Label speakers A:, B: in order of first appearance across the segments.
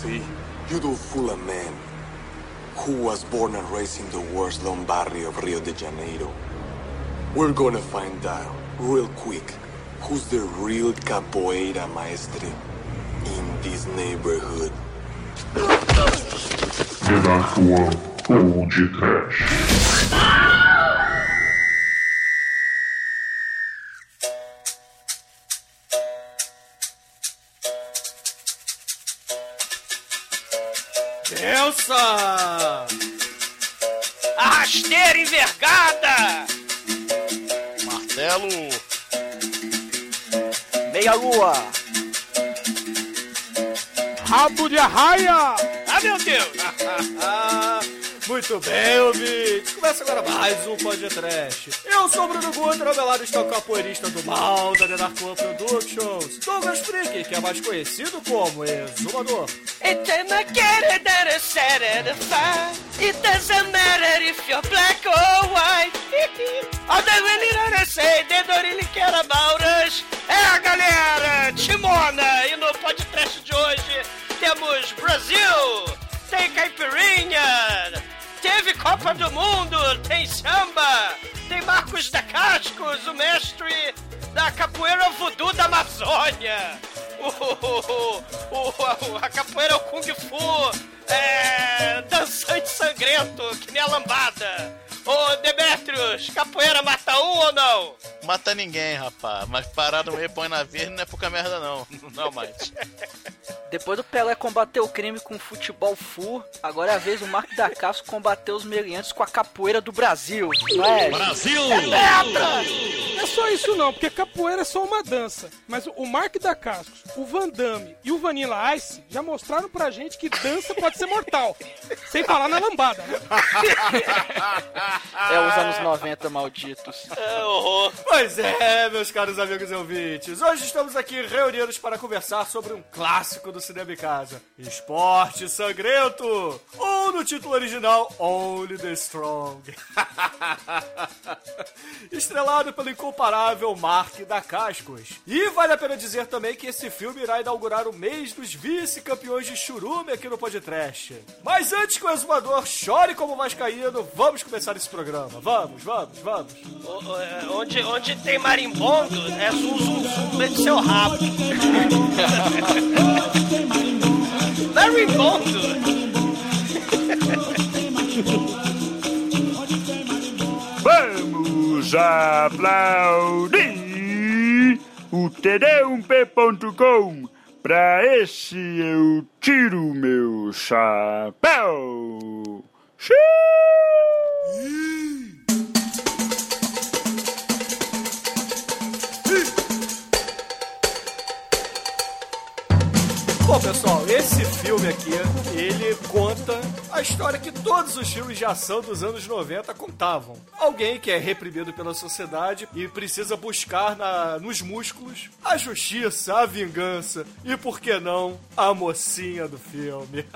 A: See? You don't fool a man who was born and raised in the worst slum barrio of Rio de Janeiro. We're gonna find out real quick who's the real capoeira maestre in this neighborhood.
B: One Old Trash.
C: Elsa! A rasteira envergada!
D: Martelo.
C: Meia lua!
E: Rabo de arraia!
C: Ah, meu Deus! Muito bem, ouvinte. Começa agora mais um podcast. Eu sou o Bruno Guter, ao meu lado está o capoeirista do mal da The One Productions, Douglas Freak, que é mais conhecido como Exumador.
F: It doesn't get that is satisfied. It doesn't matter if you're black or white. All the really say they don't really care about us.
C: É, galera, Timona! E no podcast de hoje temos Brasil, tem caipirinha, teve Copa do Mundo, tem samba, tem Marcos da Cascos, o mestre da capoeira voodoo da Amazônia. O, o, o, a capoeira o Kung Fu é, dançante sangrento, que nem a lambada. Ô Demetrius, capoeira mata um ou não?
D: Mata ninguém, rapaz. Mas parado meio põe na verde não é pouca merda, não. Não mais.
G: Depois do Pelé combater o crime com futebol full, agora é a vez do Marco da Casco combater os meliantes com a capoeira do Brasil. Não é?
D: Brasil!
E: Não é só isso não, porque capoeira é só uma dança. Mas o Mark da Cascos, o Van Damme e o Vanilla Ice já mostraram pra gente que dança pode ser mortal. Sem falar na lambada, né?
G: É os anos 90 malditos.
C: É horror. Pois é, meus caros amigos e ouvintes. Hoje estamos aqui reunidos para conversar sobre um clássico do cinema em casa: Esporte Sangrento. Ou no título original, Only the Strong. Estrelado pelo incomparável Mark da Cascos. E vale a pena dizer também que esse filme irá inaugurar o mês dos vice-campeões de churume aqui no podcast. Mas antes que o exumador chore como vascaíno, vamos começar esse programa. Vamos, vamos, vamos. Onde, onde tem marimbondo, é zum, zum, zum, do seu rabo. marimbondo!
H: Vamos aplaudir o td1p.com. Pra esse eu tiro meu chapéu. Xiii!
C: Bom, pessoal, esse filme aqui, ele conta a história que todos os filmes de ação dos anos 90 contavam. Alguém que é reprimido pela sociedade e precisa buscar na, nos músculos a justiça, a vingança e, por que não, a mocinha do filme.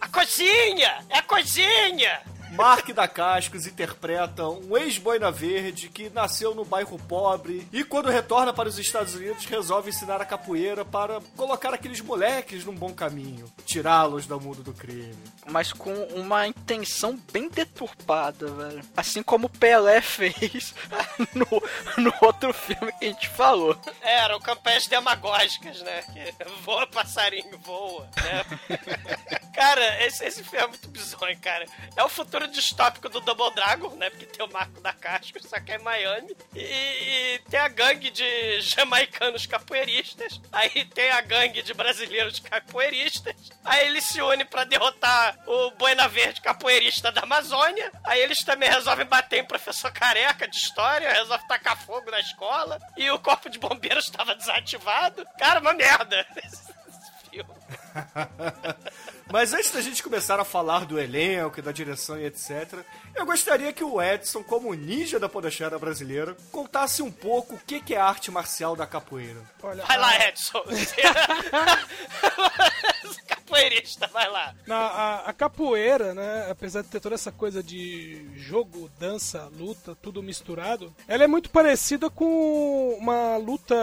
F: A cozinha! É a cozinha!
C: Mark da Cascos interpreta um ex-boina verde que nasceu no bairro pobre e quando retorna para os Estados Unidos resolve ensinar a capoeira para colocar aqueles moleques num bom caminho, tirá-los do mundo do crime.
G: Mas com uma intenção bem deturpada, velho. Assim como o Pelé fez no, no outro filme que a gente falou.
F: Eram campanhas demagógicas, né? Que voa passarinho, voa, né? cara, esse, esse filme é muito bizonho, cara. É o futuro distópico do Double Dragon, né? Porque tem o Marco da Casco, só que é Miami. E, e tem a gangue de jamaicanos capoeiristas. Aí tem a gangue de brasileiros capoeiristas. Aí eles se unem pra derrotar o Boina Verde capoeirista da Amazônia. Aí eles também resolvem bater em professor careca de história, resolvem tacar fogo na escola. E o corpo de bombeiros estava desativado. Cara, uma merda. Esse filme.
C: Mas antes da gente começar a falar do elenco, da direção e etc., eu gostaria que o Edson, como ninja da podosfera brasileira, contasse um pouco o que é a arte marcial da capoeira.
E: Olha,
F: Vai lá, Edson. Capoeirista, vai lá. lá.
E: Na, a, a capoeira, né, apesar de ter toda essa coisa de jogo, dança, luta, tudo misturado, ela é muito parecida com uma luta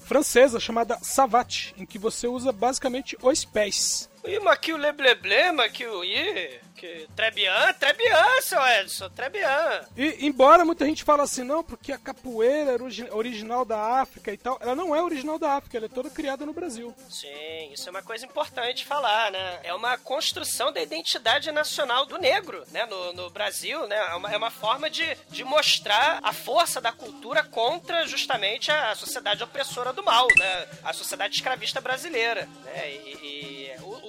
E: francesa chamada savate, em que você usa basicamente os pés.
F: Ih, mas que o lebleble, mas que o... Ih, que... Trebian, Trebian, seu Edson, Trebian.
E: E, embora muita gente fale assim, não, porque a capoeira era origi- original da África e tal, ela não é original da África, ela é toda criada no Brasil.
F: Sim, isso é uma coisa importante falar, né? É uma construção da identidade nacional do negro, né? No, no Brasil, né? É uma, é uma forma de, de mostrar a força da cultura contra justamente a sociedade opressora do mal, né? A sociedade escravista brasileira, né? E, e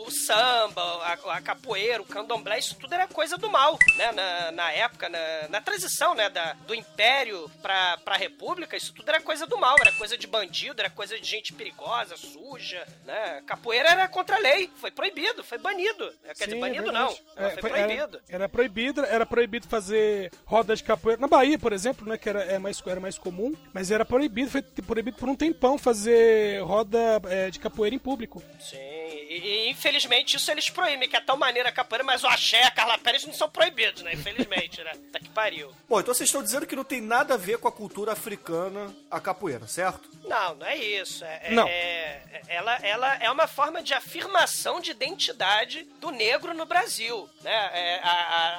F: o, samba, a, a capoeira, o candomblé, isso tudo era coisa do mal, né? Na, na época, na, na transição, né? Da, do império pra, pra república, isso tudo era coisa do mal, era coisa de bandido, era coisa de gente perigosa, suja, né? Capoeira era contra a lei, foi proibido, foi banido. Quer dizer,
E: Sim,
F: banido
E: é
F: não,
E: É,
F: foi
E: foi-
F: proibido.
E: Era, era proibido, era proibido fazer rodas de capoeira. Na Bahia, por exemplo, né, que era, é mais, era mais comum, mas era proibido, foi proibido por um tempão fazer roda é, de capoeira em público.
F: Sim, e, e, infelizmente isso eles proíbem, que é tão maneira a capoeira, mas o axé, a Carla Pérez não são proibidos, né? Infelizmente, né? Tá que pariu.
C: Bom, então vocês estão dizendo que não tem nada a ver com a cultura africana a capoeira, certo?
F: Não, não é isso. É, é-
E: Não.
F: é- ela, ela é uma forma de afirmação de identidade do negro no Brasil. Né? É, a-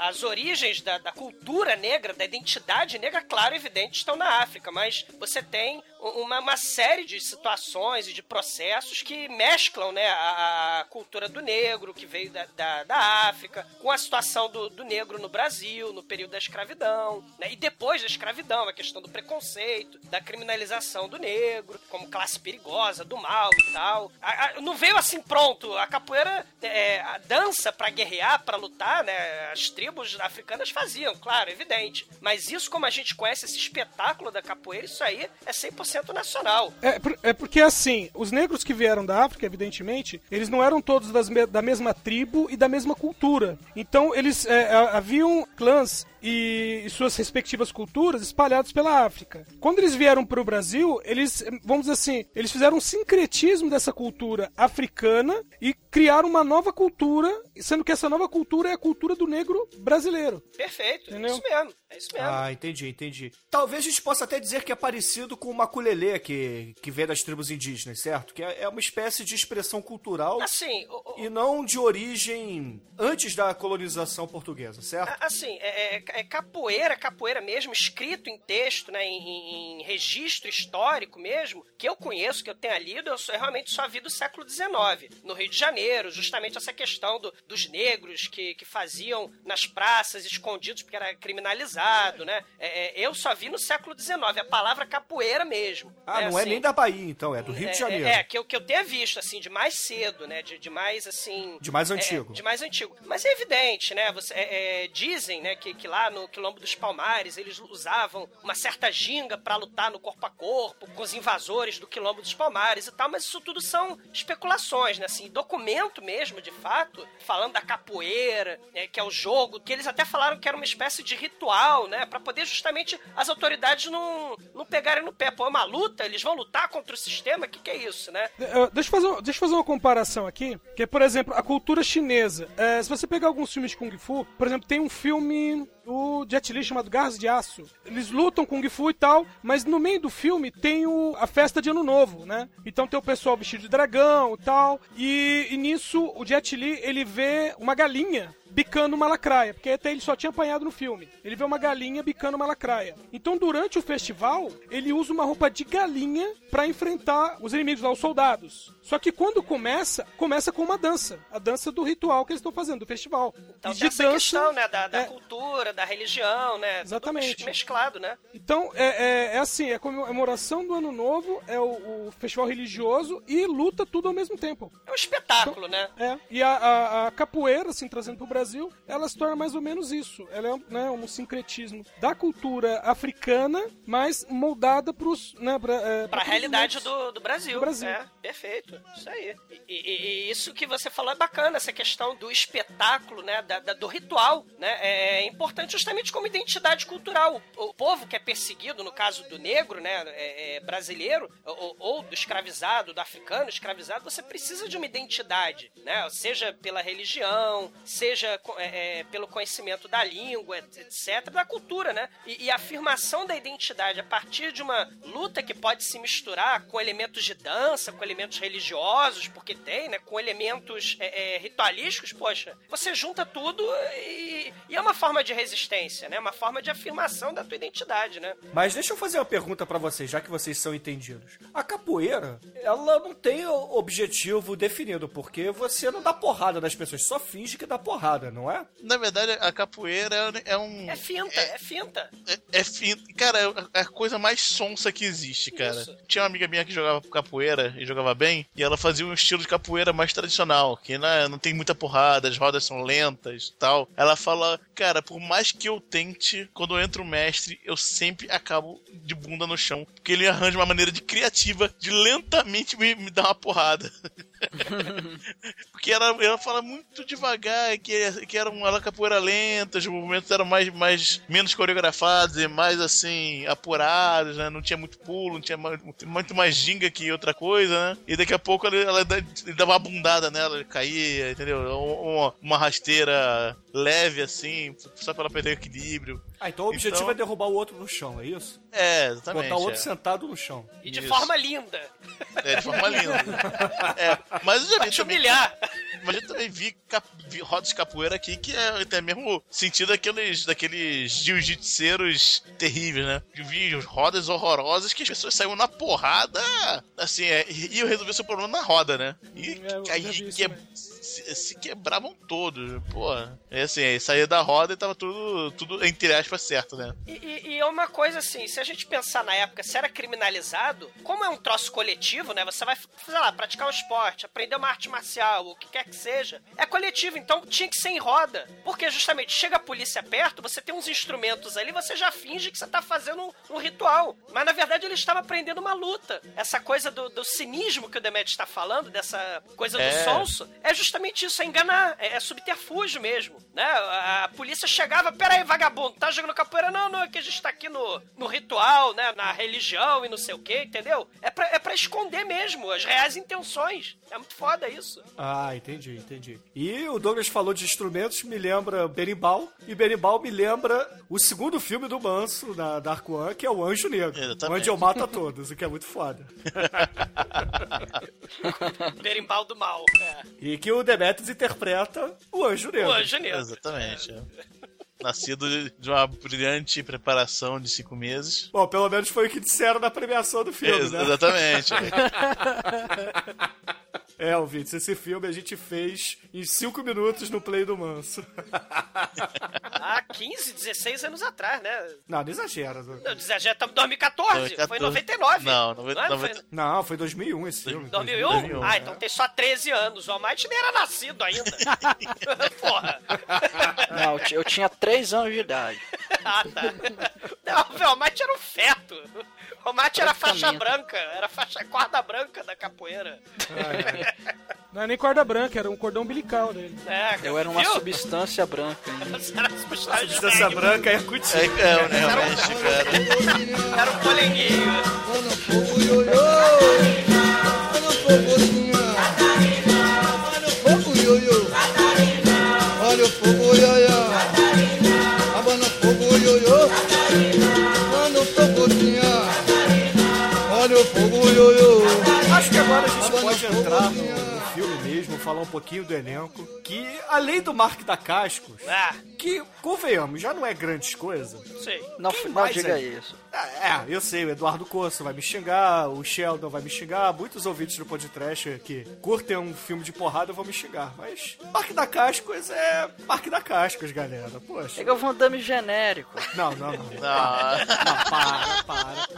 F: a- as origens da, da cultura negra, da identidade negra, claro, evidente, estão na África, mas você tem uma, uma série de situações e de processos que mesclam né, a, a cultura do negro, que veio da, da, da África, com a situação do, do negro no Brasil, no período da escravidão, né? e depois da escravidão, a questão do preconceito, da criminalização do negro, como classe perigosa, do mal e tal. A- a- não veio assim pronto. A capoeira, é, a dança pra guerrear, pra lutar, né? As tribos africanas faziam, claro, evidente. Mas isso, como a gente conhece esse espetáculo da capoeira, isso aí é 100% nacional.
E: É, é porque, assim, os negros que vieram da África, evidentemente, eles não eram todos das da mesma tribo e da mesma cultura. Então, eles é, a- haviam clãs e, suas respectivas culturas espalhados pela África. Quando eles vieram para o Brasil, eles, vamos dizer assim, eles fizeram um sincretismo dessa cultura africana e criaram uma nova cultura, sendo que essa nova cultura é a cultura do negro brasileiro.
F: Perfeito,
E: Entendeu?
F: é isso mesmo. É isso mesmo.
C: Ah, entendi, entendi. Talvez a gente possa até dizer que é parecido com o maculelê que, que vem das tribos indígenas, certo? Que é, é uma espécie de expressão cultural
F: Assim, o- o-
C: e não de origem antes da colonização portuguesa, certo?
F: Assim, é, é- é capoeira, capoeira mesmo, escrito em texto, né, em, em- registro histórico mesmo, que eu conheço, que eu tenha lido, eu, só- eu realmente só vi do século XIX, no Rio de Janeiro, justamente essa questão do- dos negros que, que faziam nas praças escondidos porque era criminalizado, né? É, é, eu só vi no século XIX, a palavra capoeira mesmo.
C: Ah,
F: né,
C: não é
F: assim.
C: nem da Bahia, então, é do Rio
F: É,
C: de Janeiro.
F: É, é, que eu, que eu tenha visto, assim, de mais cedo, né? De, de mais, assim...
C: De mais
F: é,
C: antigo.
F: de mais antigo. Mas é evidente, né? Você, é, é, dizem, né, que, que lá no Quilombo dos Palmares eles usavam uma certa ginga pra lutar no corpo a corpo com os invasores do Quilombo dos Palmares e tal, mas isso tudo são especulações, né? Assim, documento mesmo, de fato, falando da capoeira, né, que é o jogo, que eles até falaram que era uma espécie de ritual, né? Pra poder justamente as autoridades não, não pegarem no pé. Pô, é uma luta, eles vão lutar contra o sistema, o que, que é isso, né?
E: Deixa eu, fazer, deixa eu fazer uma comparação aqui, que é, por exemplo, a cultura chinesa. Eh, se você pegar alguns filmes de Kung Fu, por exemplo, tem um filme do Jet Li chamado Garras de Aço. Eles lutam Kung Fu e tal, mas no meio do filme tem o, a festa de Ano Novo, né? Então tem o pessoal vestido de dragão e tal, e, e nisso o Jet Li, ele vê uma galinha bicando uma lacraia, porque até ele só tinha apanhado no filme. Ele vê uma galinha bicando uma lacraia. Então, durante o festival, ele usa uma roupa de galinha pra enfrentar os inimigos lá, os soldados. Só que quando começa, começa com uma dança. A dança do ritual que eles estão fazendo, do festival.
F: Então
E: E
F: tem essa questão, né? Da, da
E: é,
F: cultura, da religião, né?
E: Exatamente.
F: mes- mesclado, né?
E: Então, é, é, é assim, é a comemoração do Ano Novo, é o, o festival religioso e luta tudo ao mesmo tempo.
F: É um espetáculo, né?
E: É, e a, a- a capoeira, assim, trazendo pro Brasil, ela se torna mais ou menos isso. Ela é um, né, um sincretismo da cultura africana, mas moldada pros, né, pra, é,
F: Pra
E: os
F: realidade do, do Brasil.
E: Do Brasil.
F: É, perfeito. Isso aí. E, e- e isso que você falou é bacana, essa questão do espetáculo, né? da- da- do ritual, né? É importante justamente como identidade cultural. O, o povo que é perseguido, no caso do negro, né, é, é brasileiro, ou, ou, do escravizado, do africano escravizado, você precisa de uma identidade, né? Seja pela religião, seja é, é pelo conhecimento da língua, etc., da cultura, né? E, e, a afirmação da identidade a partir de uma luta que pode se misturar com elementos de dança, com elementos religiosos, porque tem, né? Com elementos é, é, ritualísticos, poxa, você junta tudo e, e, é uma forma de resistência, né? Uma forma de afirmação da tua identidade, né?
C: Mas deixa eu fazer uma pergunta para vocês, já que vocês são entendidos. A capoeira, ela não tem objetivo definido, porque você não dá porrada nas pessoas, só finge que dá porrada, não é?
D: Na verdade, a capoeira é um.
F: É finta, é, é finta.
D: É, é finta. Cara, é a coisa mais sonsa que existe, cara. Isso. Tinha uma amiga minha que jogava capoeira e jogava bem, e ela fazia um estilo de capoeira mais tradicional, que não, é, não tem muita porrada, as rodas são lentas tal. Ela fala, cara, por mais que eu tente, quando entra o mestre, eu sempre acabo de bunda no chão, porque ele arranja uma maneira de criativa de lentamente me, me dar uma porrada. porque ela, ela fala muito devagar, que, que era uma capoeira lenta, os movimentos eram mais, mais menos coreografados e mais assim, apurados, né? Não tinha muito pulo, não tinha muito mais ginga que outra coisa, né? E daqui a pouco ela, ela dava uma bundada nela, caía, entendeu? Uma, uma rasteira leve assim, só pra ela perder o equilíbrio.
C: Ah, então o objetivo então... é derrubar o outro no chão, é isso?
D: É, exatamente.
C: Botar o outro é. sentado no chão.
F: E de isso. forma linda.
D: É, de forma linda. é, mas eu já
F: vi também. Humilhar.
D: Mas eu também vi, cap, vi rodas de capoeira aqui que é até mesmo sentido daqueles, daqueles jiu-jitseiros terríveis, né? Eu vi rodas horrorosas que as pessoas saíram na porrada, assim, é, e eu resolvi o seu problema na roda, né? E é, aí que é se, se, quebravam todos. Pô, é assim, aí saía da roda e tava tudo, tudo entre aspas, certo, né?
F: E, e, e é uma coisa assim, se a gente pensar na época se era criminalizado, como é um troço coletivo, né? Você vai, sei lá, praticar um esporte, aprender uma arte marcial, o que quer que seja. É coletivo, então tinha que ser em roda. Porque justamente chega a polícia perto, você tem uns instrumentos ali, você já finge que você tá fazendo um, um ritual. Mas na verdade ele estava aprendendo uma luta. Essa coisa do, do cinismo que o Demet está falando, dessa coisa é. do sonso, é justamente justamente isso, é enganar, é, é subterfúgio mesmo, né? A, a polícia chegava, peraí, vagabundo, tá jogando capoeira? Não, não, é que a gente tá aqui no, no ritual, né? Na religião e não sei o que, entendeu? É pra, é pra esconder mesmo as reais intenções. É muito foda isso.
C: Ah, entendi, entendi. E o Douglas falou de instrumentos, me lembra Berimbau, e Berimbau me lembra o segundo filme do Manso, da Dark One, que é o Anjo Negro. Exatamente. Onde eu mato a todos, o que é muito foda.
F: Berimbau do mal.
C: É. E que o Demetrius interpreta o Anjo Negro.
F: O Anjo Negro.
D: Exatamente. É. Nascido de uma brilhante preparação de cinco meses.
C: Bom, pelo menos foi o que disseram na premiação do filme,
D: Ex né? Exatamente.
C: É, ouvintes, esse filme a gente fez em 5 minutos no Play do Manso.
F: ah, 15, 16 anos atrás, né?
C: Não, não exagera.
F: Não, não exagera, estamos em 2014, 2014, foi 99.
D: Não, não,
C: não, foi... não, foi 2001 esse filme.
F: 2001? 2001 ah, então tem só 13 anos. O Almighty nem era nascido ainda. Porra.
G: Eu tinha 3 anos de idade.
F: ah, tá. Não, o Almighty era um feto. O mate era faixa branca, era faixa corda branca da capoeira.
E: Ah, é. Não é nem corda branca, era um cordão umbilical dele.
G: É, eu era uma viu? substância branca.
C: Era substância, substância branca é cutinho.
D: É, é, né, era, um,
F: era um polenguinho.
C: Falar um pouquinho do elenco. Que, além do Mark da Cascos, ah. que, convenhamos, já não é grandes coisas.
F: Sei.
G: Não, não diga é? isso.
C: É, é, eu sei, o Eduardo Corso vai me xingar, o Sheldon vai me xingar, muitos ouvintes do podcast que curtem um filme de porrada vão me xingar. Mas Mark da Cascos é Mark da Cascos, galera. Poxa.
G: É que eu vou um genérico.
C: Não, não, não. Não, não para, para.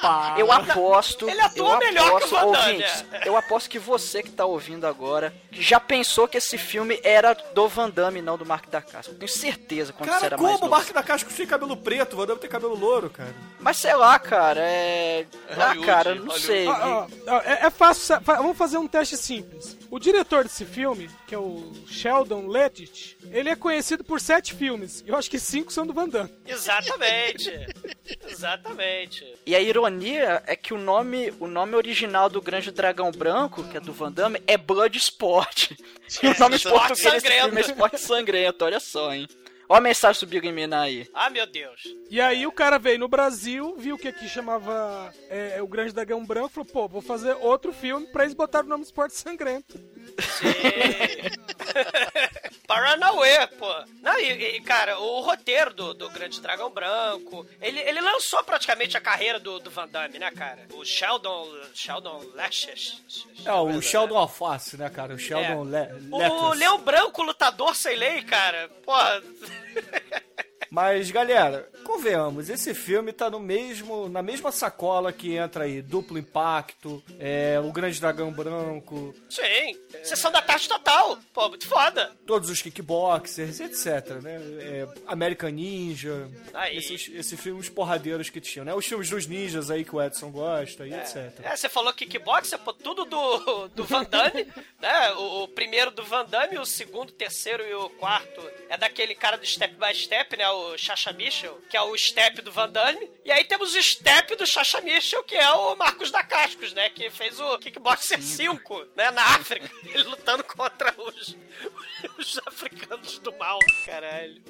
G: para. Eu aposto. Ele atua eu melhor aposto, que o ouvintes, Eu aposto que você que tá ouvindo agora já pensou que esse filme era do Van Damme, não do Mark da Casca. Tenho certeza quando
C: cara,
G: você era
C: como
G: mais
C: o Mark da Casca tem cabelo preto, o Van Damme tem cabelo louro, cara?
G: Mas sei lá, cara, é... Ah, cara, não
E: Hollywood.
G: sei.
E: Ah, ah, é, é fácil, vamos fazer um teste simples. O diretor desse filme, que é o Sheldon Lettich, ele é conhecido por sete filmes. Eu acho que cinco são do Van Damme.
F: Exatamente. Exatamente.
G: E a ironia é que o nome, o nome original do Grande Dragão Branco, que é do Van Damme, é Bloodsport. E o nome
F: Esporte sangrento.
G: filme é Esporte Sangrento, olha só, hein. Olha a mensagem subliminar aí.
F: Ah, meu Deus.
E: E aí o cara veio no Brasil, viu que aqui chamava é, o Grande Dragão Branco, falou, pô, vou fazer outro filme pra eles botarem o nome Esporte Sangrento.
F: Paranauê, pô. Não, e, e, cara, o roteiro do, do Grande Dragão Branco, ele, ele lançou praticamente a carreira do, do Van Damme, né, cara? O Sheldon, Sheldon Lashes.
C: É, o Sheldon Alface, né, cara? O Sheldon
F: É.
C: Le
F: O
C: Lettuce.
F: Leão Branco, lutador sem lei, cara. Porra.
C: Mas, galera, convenhamos, esse filme tá no mesmo, na mesma sacola que entra aí Duplo Impacto, é, O Grande Dragão Branco,
F: Sim. Sessão da tarde total. Pô, muito foda.
C: todos os kickboxers, etc, né? É, American Ninja,
F: Aí.
C: esses, esses filmes porradeiros que tinham, né? Os filmes dos ninjas aí que o Edson gosta e etc.
F: É, você falou kickboxer, pô, tudo do, do Van Damme, né? O, o primeiro do Van Damme, o segundo, o terceiro e o quarto é daquele cara do Step by Step, né? O Chacha Michel, que é o Step do Van Damme. E aí temos o Step do Chacha Michel, que é o Marcos da Cascos, né? Que fez o Kickboxer 5, né? Na África. Ele lutando contra os, os africanos do mal, caralho.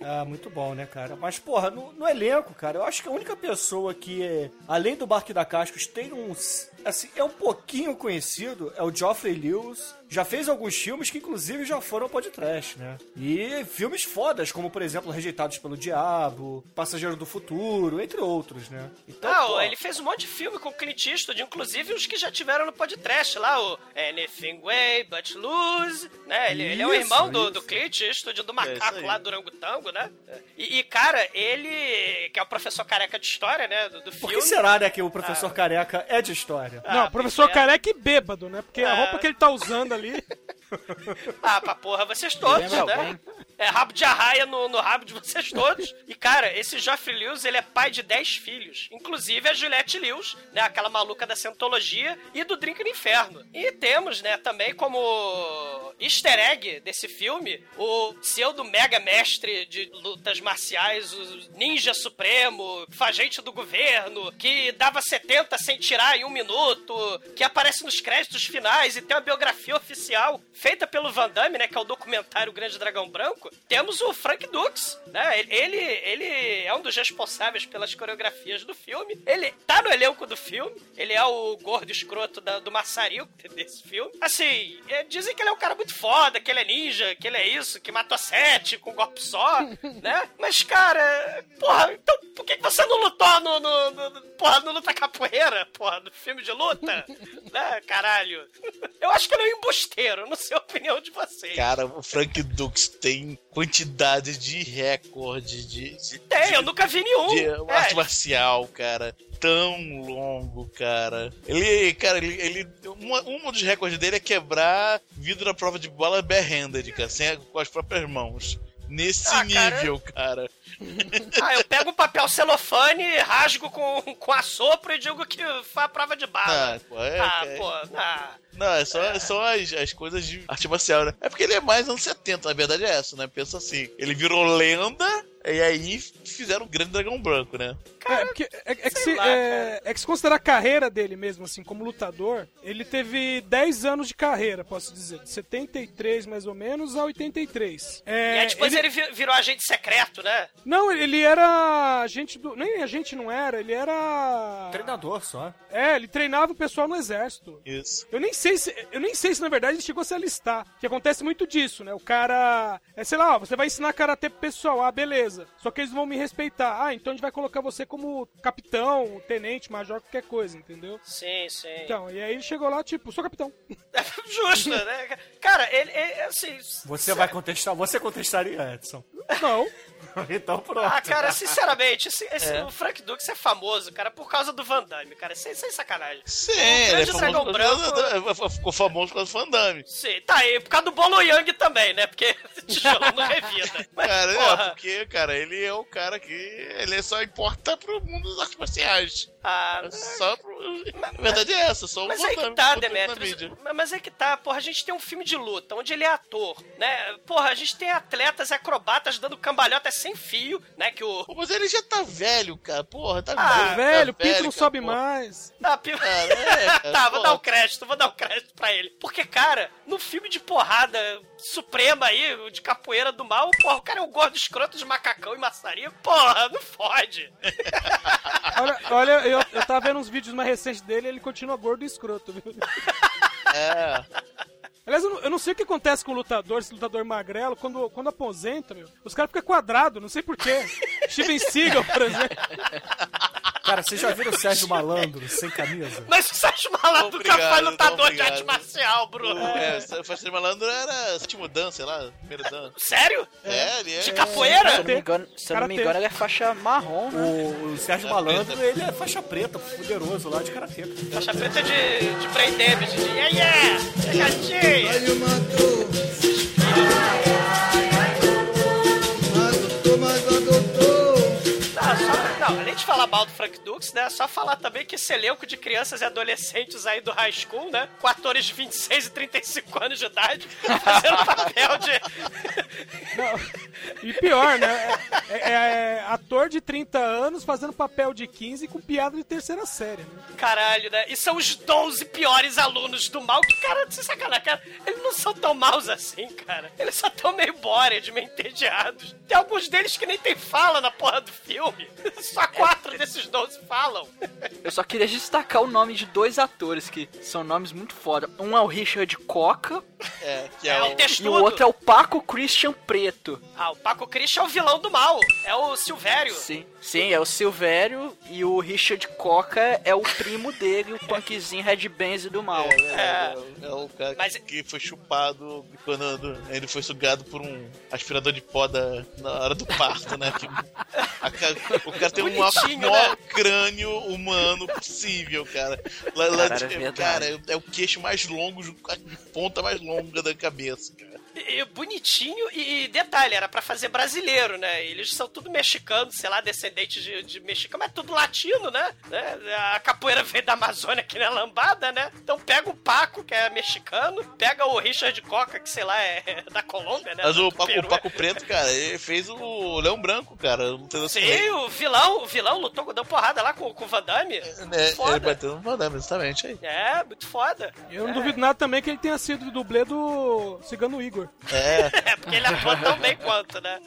C: Ah, muito bom, né, cara? Mas, porra, no, no elenco, cara, eu acho que a única pessoa que, é, além do Barque da Cascos, tem uns. Assim, é um pouquinho conhecido, é o Geoffrey Lewis. Já fez alguns filmes que, inclusive, já foram podcast, né? E filmes fodas, como, por exemplo, Rejeitados pelo Diabo, Passageiro do Futuro, entre outros, né? Então,
F: Não,
C: pô,
F: ele fez um monte de filme com Clint Eastwood, inclusive os que já tiveram no podcast lá, o Anything Way But Lose, né? Ele, ele é o
C: Isso,
F: irmão do,
C: isso.
F: do Clint Eastwood, do
D: É,
F: macaco
D: isso aí.
F: lá do Orangotango, né? E, e, cara, ele, que é o professor careca de história, né, do, do
C: Por
F: filme...
C: que será, né, que o professor careca é de história?
E: Não, professor
F: porque-
E: careca e bêbado, né? Porque a
F: É.
E: roupa que ele tá usando ali ali.
F: Ah, pra porra, vocês todos, né?
G: alguém?
F: É rabo de arraia no, no rabo de vocês todos. E, cara, esse Geoffrey Lewis, ele é pai de 10 filhos. Inclusive a Juliette Lewis, né? Aquela maluca da Scientologia e do Drink no Inferno. E temos, né, também como easter egg desse filme, o pseudo mega mestre de lutas marciais, o ninja supremo, fagente do governo, que dava 70 sem tirar em um minuto, que aparece nos créditos finais e tem uma biografia oficial feita pelo Van Damme, né, que é o documentário Grande Dragão Branco. Temos o Frank Dux, né? Ele, ele é um dos responsáveis pelas coreografias do filme. Ele tá no elenco do filme. Ele é o gordo escroto da- do maçarico desse filme. Assim, é, dizem que ele é um cara muito foda, que ele é ninja, que ele é isso, que matou sete com um golpe só, né? Mas, cara, porra, então por que você não lutou no, no, no, no- porra, no Luta Capoeira, porra, no filme de luta? né, caralho? Eu acho que ele é um embusteiro, não sei a opinião de vocês.
D: Cara, o Frank Dux tem quantidade de recorde de, de,
F: Tem, eu nunca vi nenhum.
D: de
F: É,
D: arte marcial, cara. Tão longo, cara. Ele, cara, ele. ele um, um dos recordes dele é quebrar vidro na prova de bola barehanded, cara, sem, com as próprias mãos. Nesse
F: Ah, cara.
D: nível, cara.
F: Ah, eu pego um papel celofane, rasgo com, com assopro e digo que foi a prova de bala.
D: Ah, pô, é,
F: ah,
D: é.
F: pô, ah.
D: Não, é só, é só as, as coisas de arte marcial, né? É porque ele é mais anos 70, na verdade é essa, né? Pensa assim, ele virou lenda e aí fizeram o Grande Dragão Branco, né?
E: É, porque é, é que se,
F: lá,
E: é, é que se considerar a carreira dele mesmo, assim, como lutador, ele teve 10 anos de carreira, posso dizer. De 73, mais ou menos, a 83.
F: E
E: É,
F: aí depois ele... vi- virou agente secreto, né?
E: Não, ele era agente do... Nem agente não era, ele era...
C: Treinador só.
E: É, ele treinava o pessoal no exército.
D: Isso.
E: Eu nem sei se, eu nem sei se na verdade ele chegou a se alistar. Que acontece muito disso, né? O cara, é sei lá, ó, você vai ensinar karatê pro pessoal, ah, beleza. Só que eles vão me respeitar. Ah, então a gente vai colocar você como capitão, tenente, major, qualquer coisa, entendeu?
F: Sim, sim.
E: Então, e aí ele chegou lá, tipo, sou capitão.
F: Justo, né? Cara, ele, ele assim.
C: Você vai contestar, você contestaria, Edson.
E: Não.
C: então pronto.
F: Ah, cara, sinceramente, esse, esse, é. o Frank Dux é famoso, cara, por causa do Van Damme, cara. Sem, sem sacanagem.
D: Sim, ele é famoso, branco... ficou famoso por causa do Van Damme.
F: Sim, tá aí, por causa do Bolo Yang também, né? Porque tijolo não revida. Mas,
D: cara, é, porque, cara, ele é o cara que. Ele só importa pro mundo dos artes marciais. Ah, é só pro... A verdade é essa, só
F: Mas é que tá, Demetrius. Mas é que tá, porra, a gente tem um filme de luta onde ele é ator, né? Porra, a gente tem atletas acrobatas dando cambalhota sem fio, né? Que o.
D: Mas ele já tá velho, cara. Porra, tá
E: ah, velho. velho, tá o pinto não sobe porra. mais.
F: Tá, p... é, tá, vou dar o um crédito, vou dar o um crédito pra ele. Porque, cara, no filme de porrada suprema aí, de capoeira do mal, porra, o cara é um gordo escroto de macacão e maçaria. Porra, não fode.
E: olha, olha eu, eu tava vendo uns vídeos mais recentes dele e ele continua gordo e escroto, viu? É. Aliás, eu não, eu não, sei o que acontece com o lutador, esse lutador magrelo, quando, quando aposenta, meu, os caras ficam quadrados, não sei porquê. Steven Seagal, por exemplo.
C: Cara, vocês já viram o Sérgio Malandro sem camisa?
F: Mas o Sérgio Malandro obrigado, nunca foi lutador de arte marcial, Bruno.
D: É, o Sérgio Malandro era sétimo dan, sei lá, primeiro dan.
F: Sério?
D: É, ele é.
F: De capoeira?
G: Se eu não me engano, se eu não me engano ele é faixa marrom, né?
C: O, o Sérgio Malandro, ele é faixa preta, poderoso lá de karatê.
F: Faixa preta de, de brain damage, de yeah, yeah, gatinho. Olha o Não, além de falar mal do Frank Dux, né? Só falar também que esse elenco de crianças e adolescentes aí do high school, né? Com atores de 26 e 35 anos de idade, fazendo papel de.
E: Não, e pior, né? É, é, é, ator de 30 anos fazendo papel de 15 com piada de terceira série, né?
F: Caralho, né? E são os 12 piores alunos do mal que, cara, se sacanagem, cara, eles não são tão maus assim, cara. Eles só tão meio bored, meio entediados. Tem alguns deles que nem tem fala na porra do filme. Só quatro desses 12 falam.
G: Eu só queria destacar o nome de dois atores que são nomes muito foda. Um é o Richard Coca.
F: É, que é, é o, o
G: E o outro é o Paco Christian Preto.
F: Ah, o Paco Christian é o vilão do mal. É o Silvério.
G: Sim. Sim, é o Silvério e o Richard Coca é o primo dele, o punkzinho Red Benz do mal. É,
D: é, é, é o cara Mas... que foi chupado quando ele foi sugado por um aspirador de pó da, na hora do parto, né? Que, a, o cara tem um maior né? crânio humano possível, cara. Lá, lá, cara, é, cara é, é, o queixo mais longo, a ponta mais longa da cabeça, cara.
F: E, bonitinho e, detalhe, era para fazer brasileiro, né? Eles são tudo mexicanos, sei lá, descendentes de, de mexicano, mas tudo latino, né? né? A capoeira veio da Amazônia aqui na lambada, né? Então pega o Paco, que é mexicano, pega o Richard Coca, que sei lá, é da Colômbia, né?
D: Mas o Paco, o Paco, Preto, cara, ele fez o Leão Branco, cara.
F: Sim, o vilão, o vilão lutou, deu porrada lá com, com o Van Damme.
D: É, foda. ele bateu no Van Damme, exatamente aí.
F: É, muito foda.
E: Eu não é. duvido nada também que ele tenha sido dublê do Cigano Igor.
F: É. é, porque ele atua tão bem quanto, né?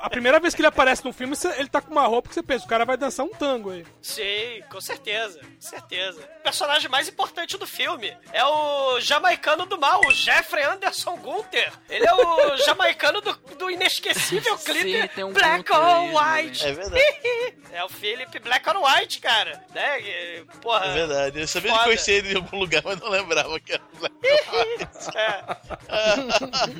E: A primeira vez que ele aparece no filme, ele tá com uma roupa que você pensa, o cara vai dançar um tango aí.
F: Sim, com certeza, com certeza. O personagem mais importante do filme é o jamaicano do mal, o Jeffrey Anderson Gunther. Ele é o jamaicano do, do inesquecível clipe Sim, um Black on White.
D: É verdade.
F: é o Philip Black on White, cara. Né? Porra,
D: é verdade. Eu sabia foda. de conhecer ele em algum lugar, mas não lembrava que era Black on White. é.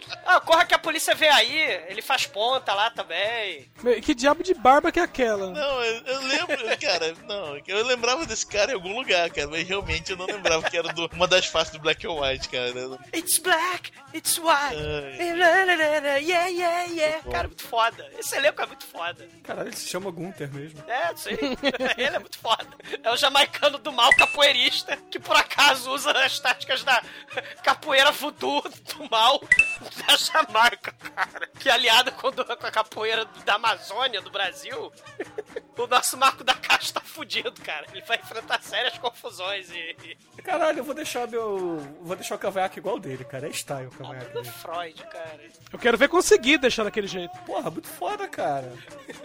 F: Ah, corra que a polícia vê aí, ele faz ponta lá também.
E: Que diabo de barba que é aquela?
D: Não, eu, eu lembro, cara, não, eu lembrava desse cara em algum lugar, cara, mas realmente eu não lembrava que era do, uma das faces do Black and White, cara.
F: It's black, it's white, yeah, yeah, yeah. Cara, muito foda. Esse elenco é muito foda.
C: Caralho, ele se chama Gunther mesmo.
F: É, sim. ele é muito foda. É o jamaicano do mal capoeirista, que por acaso usa as táticas da capoeira voodoo do mal da Jamaica, cara. Que é aliada com, com a capoeira da Amazônia, do Brasil. o nosso Marco da Caixa tá fudido, cara. Ele vai enfrentar sérias confusões e.
C: Caralho, eu vou deixar meu. Vou deixar o cavanhaque igual dele, cara. É style o cavanhaque.
F: É Freud, cara.
E: Eu quero ver conseguir deixar daquele jeito.
C: Porra, muito foda, cara.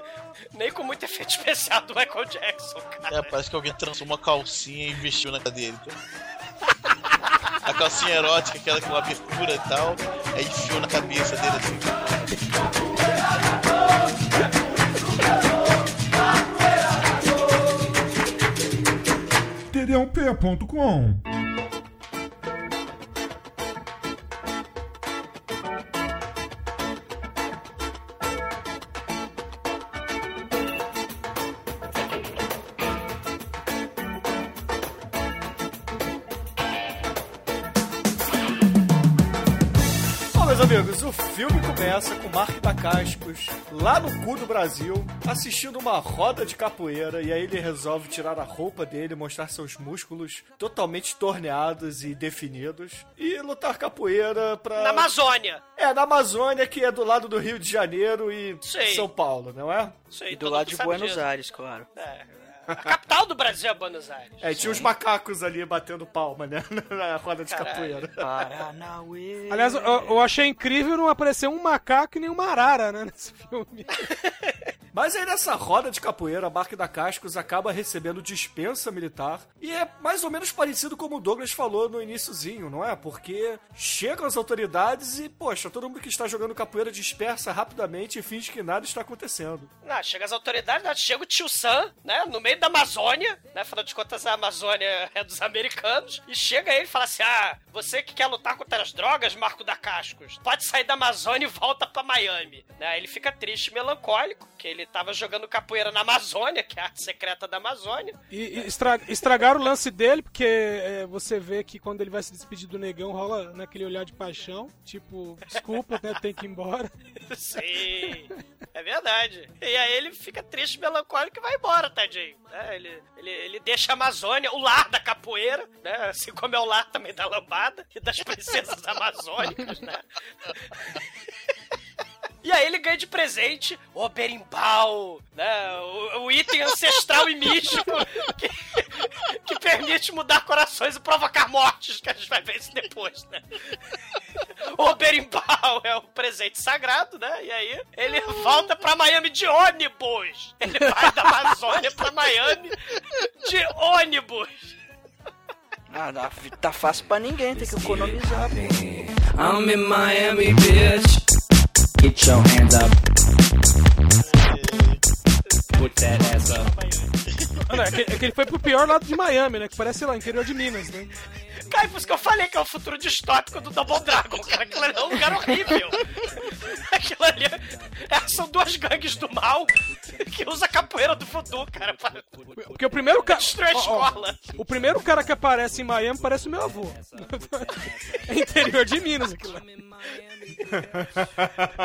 F: Nem com muito efeito especial do Michael Jackson, cara.
D: É, parece que alguém trançou uma calcinha e investiu na dele. a calcinha erótica, aquela com abertura e tal, aí enfiou na cabeça dele assim.
B: td1p.com
C: começa com Mark da Cascos lá no cu do Brasil, assistindo uma roda de capoeira e aí ele resolve tirar a roupa dele, mostrar seus músculos totalmente torneados e definidos e lutar capoeira pra...
F: Na Amazônia!
C: É, na Amazônia, que é do lado do Rio de Janeiro e
F: Sei.
C: São Paulo, não é?
F: Sei,
G: E do lado de Buenos
F: disso.
G: Aires, claro.
F: É, a capital do Brasil é Buenos Aires.
C: É, tinha uns macacos ali batendo palma, né? Na roda de
F: Caralho.
C: capoeira.
G: Paranauê.
E: Aliás, eu, eu achei incrível não aparecer um macaco e nem uma arara, né, nesse filme.
C: Mas aí nessa roda de capoeira, a da Cascos acaba recebendo dispensa militar. E é mais ou menos parecido como o Douglas falou no iníciozinho, não é? Porque chegam as autoridades e, poxa, todo mundo que está jogando capoeira dispersa rapidamente e finge que nada está acontecendo.
F: Não, chega as autoridades, né? chega o tio Sam, né? No meio da Amazônia, né? Afinal de contas, a Amazônia é dos americanos. E chega ele e fala assim: Ah, você que quer lutar contra as drogas, Marco da Cascos, pode sair da Amazônia e volta pra Miami. Né? Ele fica triste melancólico, que ele tava jogando capoeira na Amazônia, que é a arte secreta da Amazônia.
E: E, e estra- estragaram o lance dele, porque é, você vê que quando ele vai se despedir do negão, rola naquele olhar de paixão. Tipo, desculpa, né? Tem que ir embora.
F: Sim, é verdade. E aí ele fica triste, melancólico e vai embora, tadinho. né? Ele, ele, ele deixa a Amazônia, o lar da capoeira, né? Assim como é o lar também da lambada e das princesas amazônicas, né? E aí ele ganha de presente o berimbau, né? O, o item ancestral e místico que, que permite mudar corações e provocar mortes, que a gente vai ver isso depois, né? O berimbau é um presente sagrado, né? E aí ele volta pra Miami de ônibus. Ele vai da Amazônia pra Miami de ônibus.
G: Ah, não, tá fácil pra ninguém, tem que economizar. pô.
I: I'm in Miami, bitch. Get your hands up. Put that ass up.
E: Mano, é, que, é que ele foi pro pior lado de Miami, né? Que parece, sei lá, interior de Minas, né?
F: Cara, por isso que eu falei que é o futuro distópico do Double Dragon, cara. Aquilo ali é um lugar horrível. Aquilo ali é- é- são duas gangues do mal que usa capoeira do voodoo, cara. Pra...
E: Porque o primeiro cara.
F: Destruir a escola.
E: O primeiro cara que aparece em Miami parece o meu avô. É interior de Minas aquilo lá.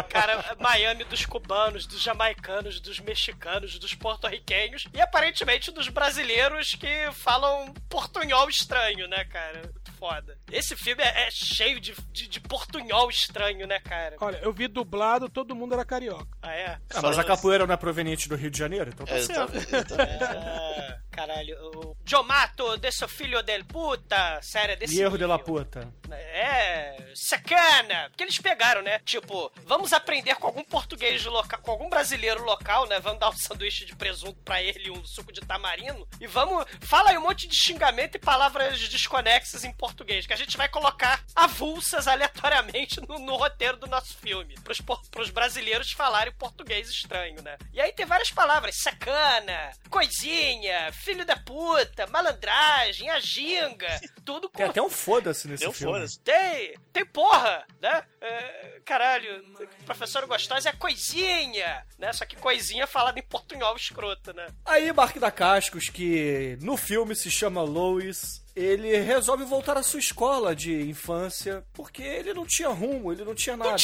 F: Cara, Miami dos cubanos, dos jamaicanos, dos mexicanos, dos porto-riquenhos e aparentemente dos brasileiros que falam portunhol estranho, né, cara? Foda. Esse filme é, é cheio de, de, de portunhol estranho, né, cara?
E: Olha, eu vi dublado, todo mundo era carioca.
F: Ah, é?
C: Ah, mas a capoeira não é proveniente do Rio de Janeiro, então tá
D: É,
C: certo.
F: Ah, caralho, o Jomato desse filho del puta, sério, desse
C: erro de la puta.
F: É, sacana! Porque eles pegaram, né? Tipo, vamos aprender com algum português local, com algum brasileiro local, né? Vamos dar um sanduíche de presunto pra ele e um suco de tamarindo. E vamos. Fala aí um monte de xingamento e palavras desconexas em português, que a gente vai colocar avulsas aleatoriamente no, no roteiro do nosso filme. Pros, pros brasileiros falarem português estranho, né? E aí tem várias palavras: sacana, coisinha, filho da puta, malandragem, a ginga, tudo com
C: Tem até um foda-se nesse
D: Eu
C: filme.
D: foda-se.
F: tem, tem porra, né? É, caralho, professor gostosa é coisinha, né? Só que coisinha falada em portunhol escroto, né?
C: Aí, Mark da Cascos, que no filme se chama Lois, ele resolve voltar à sua escola de infância, porque ele não tinha rumo, ele não tinha nada.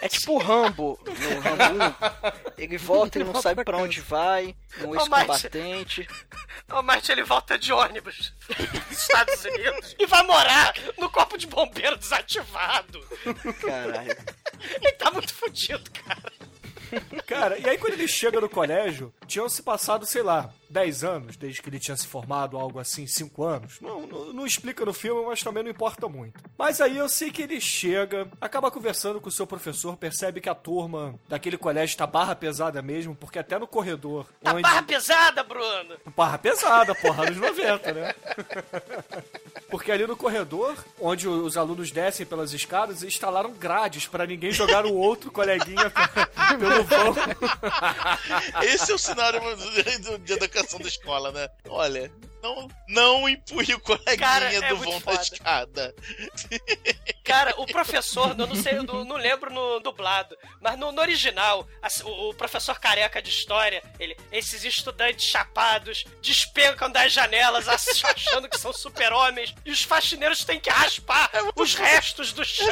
G: É tipo o Rambo no Rambo 1. Ele volta e não sabe pra onde vai, um ex-combatente.
F: Ô, mas ele volta de ônibus dos Estados Unidos e vai morar no corpo de bombeiro desativado.
G: Caralho.
F: Ele tá muito fudido, cara.
C: Cara, e aí quando ele chega no colégio, tinham se passado, sei lá, 10 anos, desde que ele tinha se formado, algo assim, 5 anos. Não, não, não explica no filme, mas também não importa muito. Mas aí eu sei que ele chega, acaba conversando com o seu professor, percebe que a turma daquele colégio tá barra pesada mesmo, porque até no corredor.
F: Tá
C: onde...
F: barra pesada, Bruno.
C: Barra pesada, porra, anos 90, né? Porque ali no corredor, onde os alunos descem pelas escadas, instalaram grades pra ninguém jogar o outro coleguinha pelo vão.
D: Esse é o cenário da canção da escola, né? Olha, Não, não empurre o coleguinha
F: Cara, é
D: do vão da escada.
F: Cara, o professor, eu não sei, eu não, lembro no dublado, mas no, no original, assim, o, o professor careca de história, ele, esses estudantes chapados despencam das janelas ach- achando que são super-homens e os faxineiros têm que raspar os restos do chão.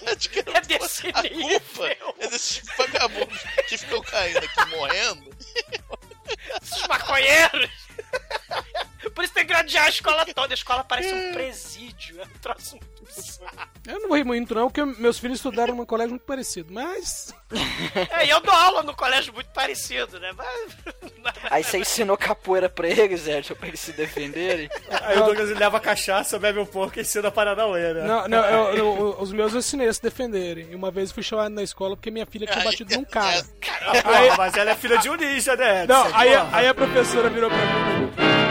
D: verdade, cara.
F: É desse
D: A
F: nível.
D: culpa é desses vagabundos que ficam caindo aqui morrendo.
F: Esses maconheiros. Por isso tem que gradear a escola toda. A escola parece um presídio. É um troço.
E: Eu não vou rir muito, não, porque meus filhos estudaram num colégio muito parecido, mas.
F: É, e eu dou aula no colégio muito parecido, né? Mas...
G: Aí você ensinou capoeira pra eles, Edson, pra eles se defenderem.
C: Aí o Douglas leva cachaça, bebe um pouco e ensina a Paranauê, né?
E: Não, não, eu- eu- os meus eu ensinei a se defenderem. E uma vez eu fui chamado na escola porque minha filha tinha batido num cara.
C: Porra, mas ela é filha de um ninja, né? Edson?
E: Não, aí, aí a professora virou pra mim.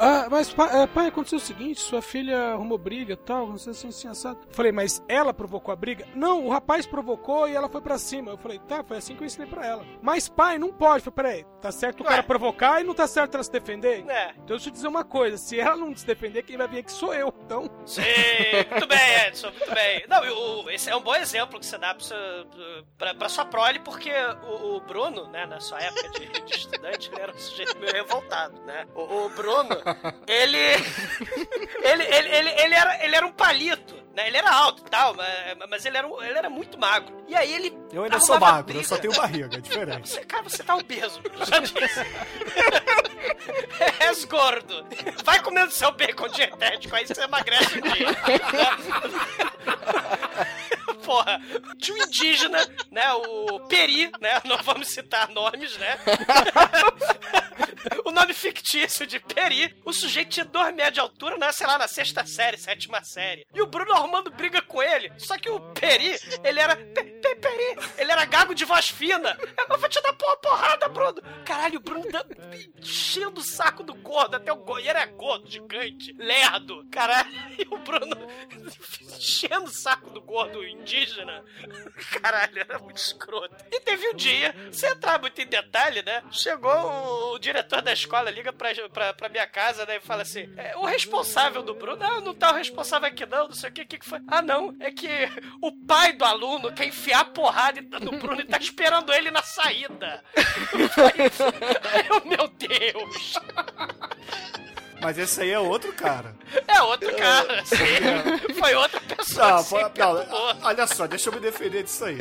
E: Ah, mas pai, é, pai, aconteceu o seguinte, sua filha arrumou briga e tal, não sei assim, assim, assado. Falei, mas ela provocou a briga? Não, o rapaz provocou e ela foi pra cima. Eu falei, tá, foi assim que eu ensinei pra ela. Mas pai, não pode. Eu falei, peraí, tá certo o cara provocar e não tá certo ela se defender?
F: É.
E: Então deixa eu te dizer uma coisa, se ela não se defender, quem vai vir aqui sou eu, então...
F: Sim, muito bem, Edson, muito bem. Não, esse é um bom exemplo que você dá pra, sua- pra, pra sua prole, porque o, o Bruno, né, na sua época de, de estudante, ele era um sujeito meio revoltado, né? O, o Bruno, ele, ele, ele, ele, ele, era, ele era um palito, né? Ele era alto e tal, mas, mas ele, era, ele era muito magro. E aí ele
C: Eu ainda sou magro, eu
F: briga.
C: só tenho barriga, é diferente.
F: Você, cara, você tá obeso, eu já disse. És gordo. Vai comendo seu bacon dietético, aí você emagrece um dia. Porra, tinha um indígena, né? O Peri, né? Não vamos citar nomes, né? o nome fictício de Peri. O sujeito tinha dois metros de altura, né? Sei lá, na sexta série, sétima série. E o Bruno arrumando briga com ele. Só que o Peri, ele era. Pe- pe- Peri, ele era gago de voz fina. Eu vou te dar porra, porrada, Bruno. Caralho, o Bruno dá- enchendo o saco do gordo até o gordo. E era gordo, gigante, lerdo. Caralho, e o Bruno enchendo o saco do gordo indígena. Caralho, era muito escroto. E teve um dia, sem entrar muito em detalhe, né? Chegou o, o diretor da escola, liga pra, pra, pra minha casa, né? E fala assim: é, o responsável do Bruno, não, não tá o responsável aqui, não, não sei o que, o que, que foi. Ah, não, é que o pai do aluno quer enfiar porrada no Bruno e tá esperando ele na saída. Eu, meu Deus!
C: Mas esse aí é outro cara.
F: É outro cara, sim. Foi outra pessoa.
C: Não, não, a- olha só, deixa eu me defender disso aí.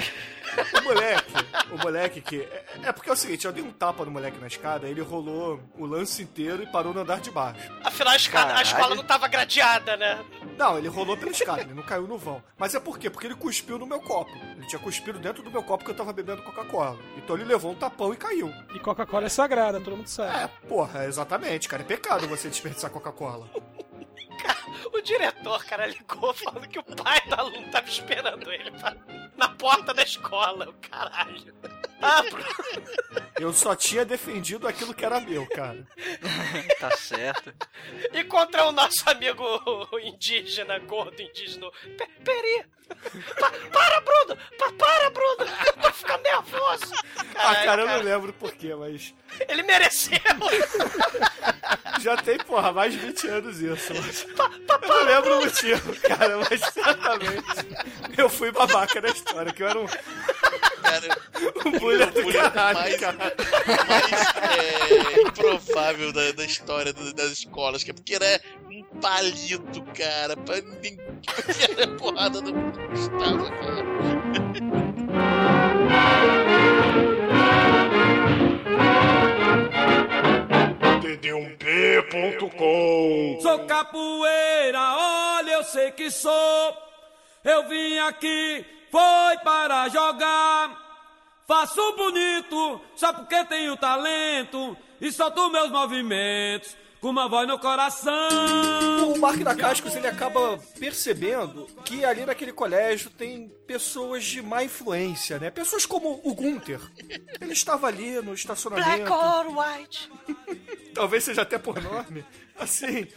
C: O moleque, o moleque que. É, é porque é o seguinte, eu dei um tapa no moleque na escada, ele rolou o lance inteiro e parou no andar de baixo.
F: Afinal, a, escada- a escola não tava gradeada, né?
C: Não, ele rolou pela escada, ele não caiu no vão. Mas é por quê? Porque ele cuspiu no meu copo. Ele tinha cuspido dentro do meu copo que eu tava bebendo Coca-Cola. Então ele levou um tapão e caiu.
E: E Coca-Cola é sagrada, todo mundo sabe.
C: É, porra, exatamente, cara. É pecado você desperdiçar Coca-Cola.
F: O diretor, cara, ligou falando que o pai do aluno tava esperando ele pra- na porta da escola. O caralho. Ah, Bruno.
C: Eu só tinha defendido aquilo que era meu, cara.
G: tá certo.
F: E contra o nosso amigo indígena, gordo indígena, Pe- Peri. Pa- para, Bruno! Pa- para, Bruno! Eu tô ficando nervoso.
C: Ah,
F: Caralho,
C: cara, eu não lembro por quê, mas.
F: Ele mereceu.
C: Já tem, porra, mais de 20 anos isso. Mas... Eu não lembro o motivo, cara, mas certamente eu fui babaca na história, que eu era um,
D: Cara,
C: um bullying
D: o
C: do
D: bullying
C: caralho,
D: mais,
C: cara.
D: mais é, improvável da, da história do- das escolas, que é porque era um palito, cara, pra ninguém enfiar a porrada no Gustavo, cara.
H: td1p.com
J: Sou capoeira, olha, eu sei que sou. Eu vim aqui, foi para jogar. Faço bonito, só porque tenho talento. E solto meus movimentos com uma voz no coração.
C: O Mark da Cascos, ele acaba percebendo que ali naquele colégio tem pessoas de má influência, né? Pessoas como o Gunther. Ele estava ali no
F: Black
C: estacionamento.
F: or white.
C: talvez seja até por nome, assim,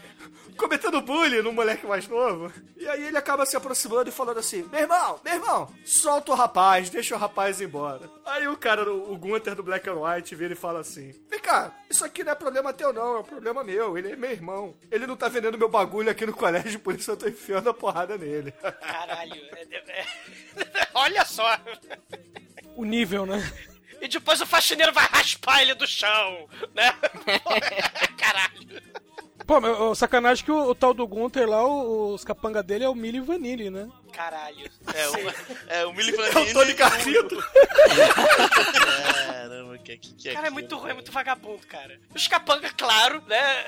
C: cometendo bullying no moleque mais novo. E aí ele acaba se aproximando e falando assim: Meu irmão, meu irmão, solta o rapaz, deixa o rapaz ir embora. Aí o cara, o Gunther do Black and White, vira e fala assim: Vem cá, isso aqui não é problema teu, não, é um problema meu. Ele é meu irmão. Ele não tá vendendo meu bagulho aqui no colégio, por isso eu tô enfiando a porrada nele.
F: Caralho, é, é, olha só.
E: O nível, né?
F: E depois o faxineiro vai raspar ele do chão, né? Caralho.
E: Pô, mas, sacanagem que o, o tal do Gunter lá, o- os capanga dele é o Milli Vanilli, né?
F: Caralho.
D: É, o, é o Milli
C: É o. Tony Garrido.
D: Caramba, que, que, que
F: Cara, é muito ruim, é muito vagabundo, cara. Os capanga, claro, né?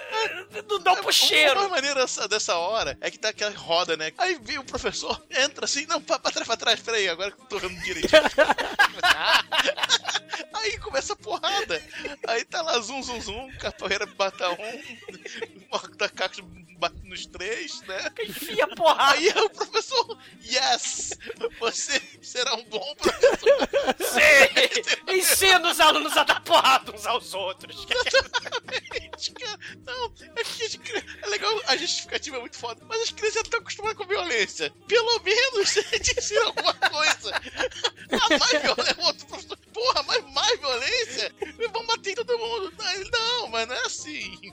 F: Não dão pro cheiro.
D: Uma maneira dessa, hora é que tá aquela roda, né? Aí vem o professor, entra assim, não, pra, pra trás, pra trás, peraí, agora que eu tô vendo direitinho. Aí começa a porrada. Aí tá lá, zum, zum, zum, capoeira bata um, Cactus bate nos três, né?
F: Enfia porrada.
D: Aí o professor, yes! Você será um bom professor.
F: Sim! Ensina os alunos a dar porrada uns aos outros.
D: Exatamente, cara. Não, é que é legal, a justificativa é muito foda, mas as crianças já estão acostumadas com violência. Pelo menos gente ensina alguma coisa. A mais violência, o outro professor, porra, mas mais violência? Vamos bater em todo mundo. Não, mas não é assim.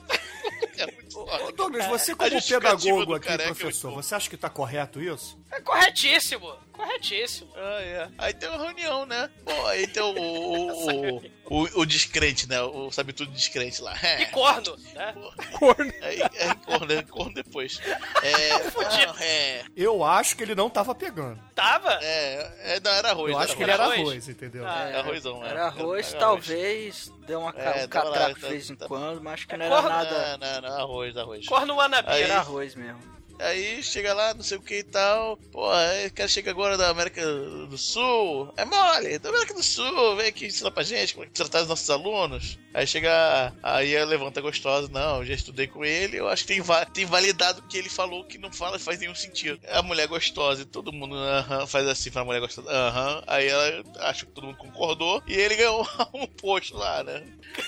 D: É muito.
C: Ô, Douglas, você como pedagogo aqui,
D: é
C: professor, você acha que tá correto isso?
F: É corretíssimo. Corretíssimo.
D: Ah, é. Aí tem uma reunião, né? Pô, aí tem o. O, o, o, o descrente, né? O sabe tudo descrente lá.
F: E corno, né?
E: Corno.
D: Aí, é, corno, é, corno depois. É. Não, é.
C: Eu acho que ele não tava pegando.
F: Tava?
D: É, é, não, era arroz.
C: Eu acho que ele era arroz, entendeu?
F: Ah,
D: É arrozão, é.
G: Era arroz,
D: Era
G: talvez, deu uma.
D: É,
G: um catraco de
D: tá-
G: vez em
D: tá-
G: quando, mas acho que
F: É
G: não era
F: corno?
G: nada.
D: Não, não, não, arroz, arroz.
F: Corno wannabe.
D: Aí-
G: Era arroz mesmo.
D: Aí chega lá, não sei o que e tal. Pô, aí o cara chega agora da América do Sul. É mole, da América do Sul, vem aqui ensinar pra gente como é que tratar os nossos alunos. Aí chega. Aí ela levanta gostosa. Não, já estudei com ele. Eu acho que tem, tem validado o que ele falou que não fala, faz nenhum sentido. É a mulher gostosa e todo mundo aham, faz assim pra mulher gostosa. Aham. Aí ela acha que todo mundo concordou. E ele ganhou um posto lá, né?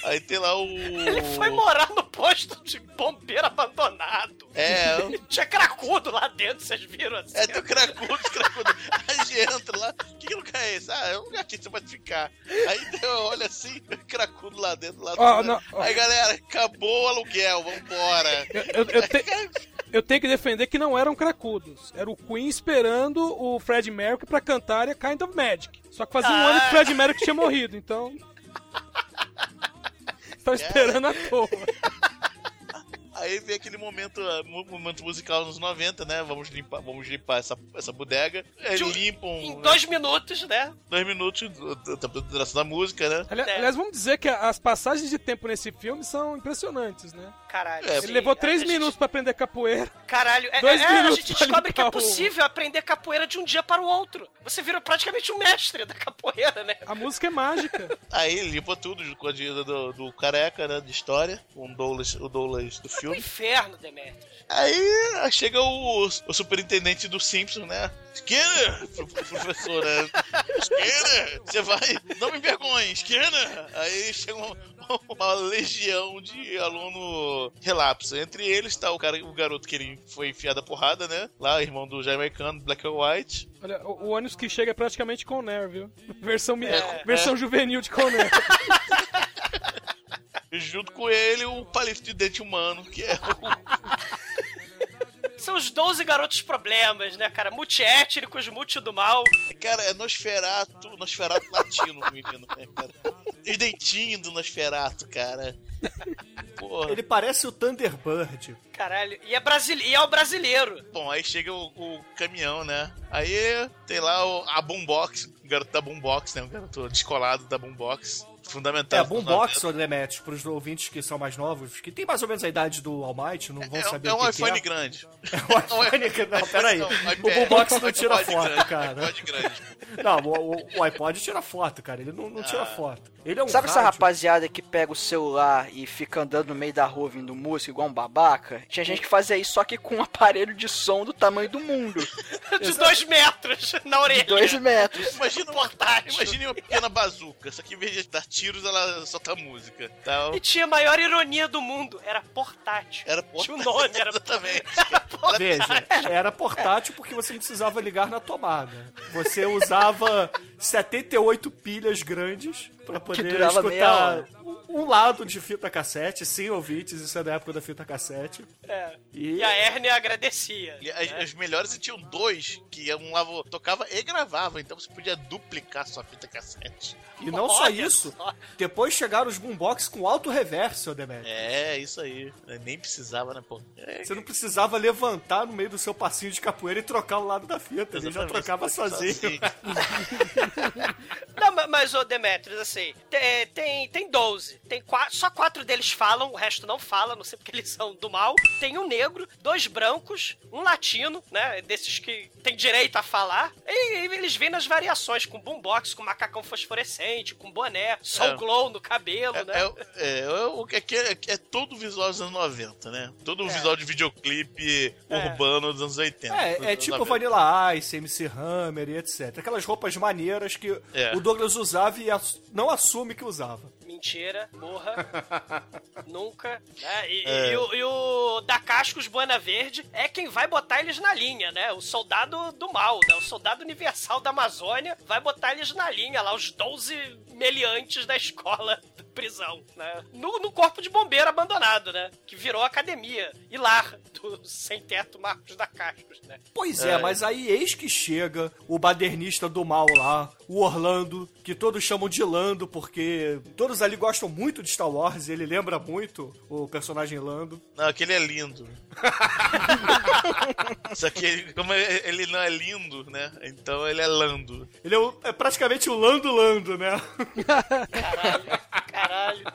D: Aí tem lá o.
F: Ele foi morar no posto de bombeiro abandonado.
D: É,
F: Tinha cracudo lá dentro, vocês viram assim?
D: É, tem o cracudo, cracudo. Aí a gente entra lá. Que, que lugar é esse? Ah, é um lugar que você pode ficar. Aí eu olho assim, cracudo lá dentro. Lá
E: Ó,
D: dentro.
E: não, ó.
D: Aí galera, acabou o aluguel, vambora.
E: Eu, eu, eu, te- eu tenho que defender que não eram cracudos. Era o Queen esperando o Fred Mercury pra cantar a Kind of Magic. Só que fazia um
F: Ah.
E: ano que o Fred Mercury tinha morrido, então. Tava esperando à toa.
D: Aí vem aquele momento, mo- momento musical nos 90, né? Vamos limpar, vamos limpar essa, essa bodega.
F: Um-
D: limpam
F: Em
D: né,
F: dois minutos, né?
D: dois minutos duração da música, né?
E: Ali-
F: É.
E: Aliás, vamos dizer que as passagens de tempo nesse filme são impressionantes, né?
F: Caralho.
D: É,
E: Ele
F: sim,
E: levou três
F: gente-
E: minutos pra aprender capoeira.
F: Caralho, é,
E: Dois
F: é, a gente descobre que é
E: limpar o-
F: possível aprender capoeira de um dia para o outro. Você vira praticamente um mestre da capoeira, né?
E: A música é mágica.
D: Aí limpa tudo com a ajuda do, do careca, né? De história, com o Douglas, o Douglas do
F: O
D: filme.
F: inferno, Demetrius.
D: Aí chega o, o superintendente do Simpsons, né? Skinner! Pro, pro professor, né? Skinner! Você vai. Não me envergonhe, Skinner! Aí chega uma, uma legião de aluno relapso. Entre eles tá o cara, o garoto que ele foi enfiado a porrada, né? Lá, irmão do jamaicano, Black and White.
E: Olha, o, o ônibus que chega é praticamente Conner, viu? Versão,
D: É.
E: versão juvenil de Conner.
D: Junto com ele, o palito de dente humano, que é o
F: São os 12 garotos problemas, né, cara? Multiétnicos, multi do mal.
D: Cara, é Nosferato, Nosferato latino, menino, né, cara? Os dentinhos do Nosferato, cara. Porra.
C: Ele parece o Thunderbird.
F: Caralho. E é, brasile... e é o brasileiro.
D: Bom, aí chega o, o caminhão, né? Aí tem lá o, a Boombox, o garoto da Boombox, né? O garoto descolado da Boombox. Fundamental.
C: É, Boombox, Demetrius, pros ouvintes que são mais novos, que tem mais ou menos a idade do Almighty, não vão
D: É,
C: saber
D: é
C: o
D: um
C: que,
D: iPhone
C: que é.
D: grande.
C: É um iPhone que... Não, peraí.
D: Não,
C: O. Boombox não tira
D: iPod
C: foto,
D: grande,
C: cara.
D: iPod grande.
C: Não, o, iPod tira foto, cara. Ele não, não
D: Ah.
C: tira foto. Ele é um
G: Sabe essa
C: rádio.
G: rapaziada que pega o celular e fica andando no meio da rua ouvindo música igual um babaca? Tinha gente que fazia isso só que com um aparelho de som do tamanho do mundo.
F: De dois metros na orelha.
G: De dois metros.
D: Imagina uma,
F: Portátil.
D: imagine uma pequena bazuca, só que em vez de dar tiros, ela solta música. Então...
F: E tinha a maior ironia do mundo, era portátil.
D: Era portátil.
F: Tinha o nome, era
D: Exatamente.
F: portátil.
C: Veja, era portátil porque você não precisava ligar na tomada. Você usava 78 pilhas grandes para poder escutar. Um lado de fita cassete, sim, ouvintes, isso é da época da fita cassete.
F: É.
C: E,
F: E a Hérnia agradecia.
D: E as, as melhores tinham dois, que um lá tocava e gravava, então você podia duplicar sua fita cassete.
C: e não só
F: Olha
C: isso,
F: só.
C: depois chegaram os boombox com alto reverso, Demetrio.
D: É, isso aí. Nem precisava, né, pô? É,
C: Você não precisava levantar no meio do seu passinho de capoeira e trocar o lado da fita, ele já
D: exatamente,
C: trocava
D: pode
C: sozinho.
F: Não, ma- mas, ô Demetrius, assim, te- tem, tem 12. Tem quatro, só quatro deles falam, o resto não fala, não sei porque eles são do mal. Tem um negro, dois brancos, um latino, né? Desses que tem direito a falar. E, e eles vêm nas variações, com boombox, com macacão fosforescente, com boné, soul
D: É.
F: glow no cabelo, né?
D: É, é, é, o que é, que é, é todo o visual dos anos 90, né? Todo o visual de videoclipe urbano dos anos 80.
C: É, é tipo
D: 90.
C: Vanilla Ice, MC Hammer e etc. Aquelas roupas maneiras que
D: É.
C: o Douglas usava e não assume que usava.
F: Mentira, morra. Nunca. né? E,
D: É.
F: e o, e o da Cascos Buena Verde é quem vai botar eles na linha, né? O soldado do mal, né? O soldado universal da Amazônia vai botar eles na linha lá, os 12 meliantes da escola da prisão, né? No, no corpo de bombeiro abandonado, né? Que virou academia e lar do sem-teto Marcos da Cascos, né?
C: Pois é, mas aí eis que chega o badernista do mal lá, o Orlando, que todos chamam de Lando, porque todos ali gostam muito de Star Wars, e ele lembra muito o personagem Lando.
D: Não, aquele é lindo. Só que ele, como ele não é lindo, né? Então ele é lando.
C: Ele é, o- é praticamente o Lando Lando, né?
F: Caralho.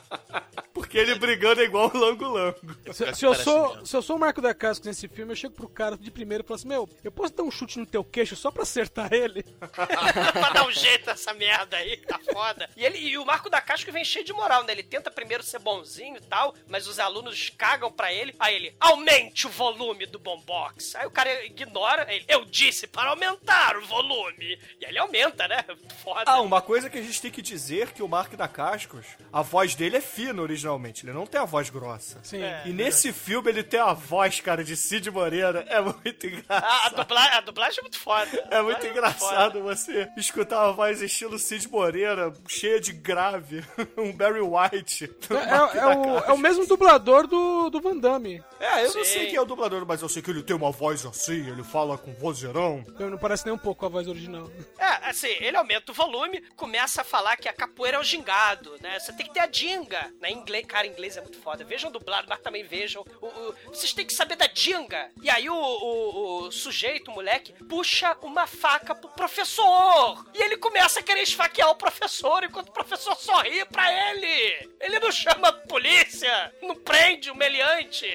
C: Porque ele brigando é igual o Lango Lango.
E: Se, se eu sou,
D: mesmo.
E: se eu sou o Marco da Cascos nesse filme, eu chego pro cara de primeiro e falo assim: Meu, eu posso dar um chute no teu queixo só pra acertar ele?
F: pra dar um jeito nessa merda aí, tá foda. E, ele, e o Marco da Casca vem cheio de moral, né? Ele tenta primeiro ser bonzinho e tal, mas os alunos cagam pra ele. Aí ele, aumente o volume do bombox. Aí o cara ignora, aí ele, eu disse para aumentar o volume. E aí ele aumenta, né? Foda.
C: Ah, uma coisa que a gente tem que dizer que o Mark da Cascos, a voz dele é fina originalmente, ele não tem a voz grossa.
E: Sim.
C: E nesse filme ele tem a voz, cara, de Cid Moreira. É muito engraçado.
F: A, a, dubla- a dublagem é muito foda.
C: É muito
F: A dublagem
C: engraçado você escutar uma voz estilo Cid Moreira, cheia de grave, um Barry White.
E: É, é- é o, é o mesmo dublador do, do Van Damme.
C: É, eu não
F: Sim.
C: sei quem é o dublador, mas eu sei que ele tem uma voz assim, ele fala com vozeirão.
E: Não parece nem um pouco com a voz original.
F: É, assim, ele aumenta o volume, começa a falar que a capoeira é o gingado, né? Você tem que ter a dinga. Né? Inglês, cara, inglês é muito foda. Vejam dublado, mas também vejam. O, o- vocês têm que saber da dinga. E aí o, o- o sujeito, o moleque, puxa uma faca pro professor. E ele começa a querer esfaquear o professor enquanto o professor sorri pra ele. Ele não chama a polícia, não prende o meliante.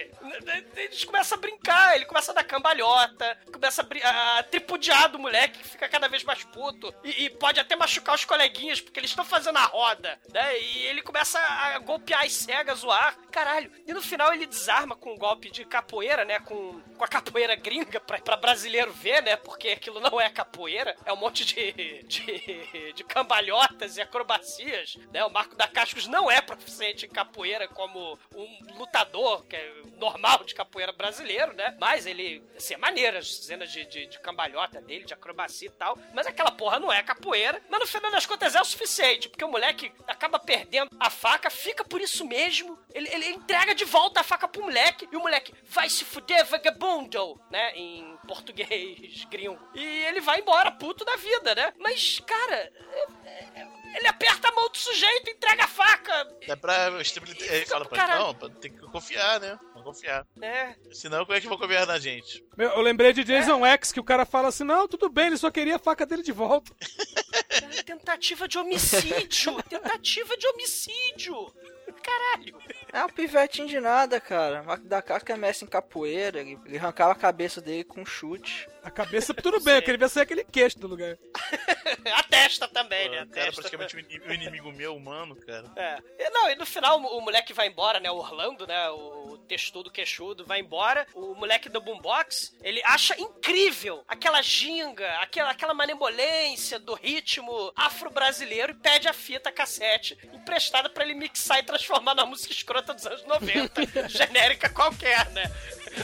F: Eles começam a brincar, ele começa a dar cambalhota, começa a, a tripudiar do moleque que fica cada vez mais puto. E, e pode até machucar os coleguinhas, porque eles estão fazendo a roda, né? E ele começa a golpear as cegas, zoar. Caralho. E no final ele desarma com um golpe de capoeira, né? Com, com a capoeira gringa pra, pra brasileiro ver, né? Porque aquilo não é capoeira, é um monte de, de, de cambalhotas e acrobacias, né? O Marco da Cascos não é proficiente em capoeira como um lutador, que é normal de capoeira brasileiro, né? Mas ele, assim, é maneiro as cenas de, de, de cambalhota dele, de acrobacia e tal. Mas aquela porra não é capoeira. Mas no final das contas é o suficiente, porque o moleque acaba perdendo a faca, fica por isso mesmo. Ele, ele entrega de volta a faca pro moleque e o moleque vai se fuder, vagabundo, né? Em português gringo. E ele vai embora, puto da vida, né? Mas, cara. é- é- Ele aperta a mão do sujeito, entrega a faca.
D: É pra estabilizar. Ele fala pra
F: Caralho.
D: não, tem que confiar, né? Vamos confiar.
F: É.
D: Senão, como é que vão confiar na gente?
E: Meu, eu lembrei de Jason X, que o cara fala assim: Não, tudo bem, ele só queria a faca dele de volta.
F: Tentativa de homicídio! Tentativa de homicídio! Caralho!
G: É um pivetinho de nada, cara. Marco da Casca é mestre em capoeira. Ele, ele arrancava a cabeça dele com um chute.
E: A cabeça, tudo bem, eu queria ver se é aquele queixo do lugar.
F: a testa também, né? A
D: Cara,
F: testa.
D: praticamente o inimigo meu, humano, cara.
F: É. E, não, e no final o moleque vai embora, né? O Orlando, né? O textudo queixudo vai embora. O moleque do boombox, ele acha incrível aquela ginga, aquela, aquela manemolência do ritmo afro-brasileiro e pede a fita cassete emprestada pra ele mixar e transformar na música escrota dos anos 90, genérica qualquer, né?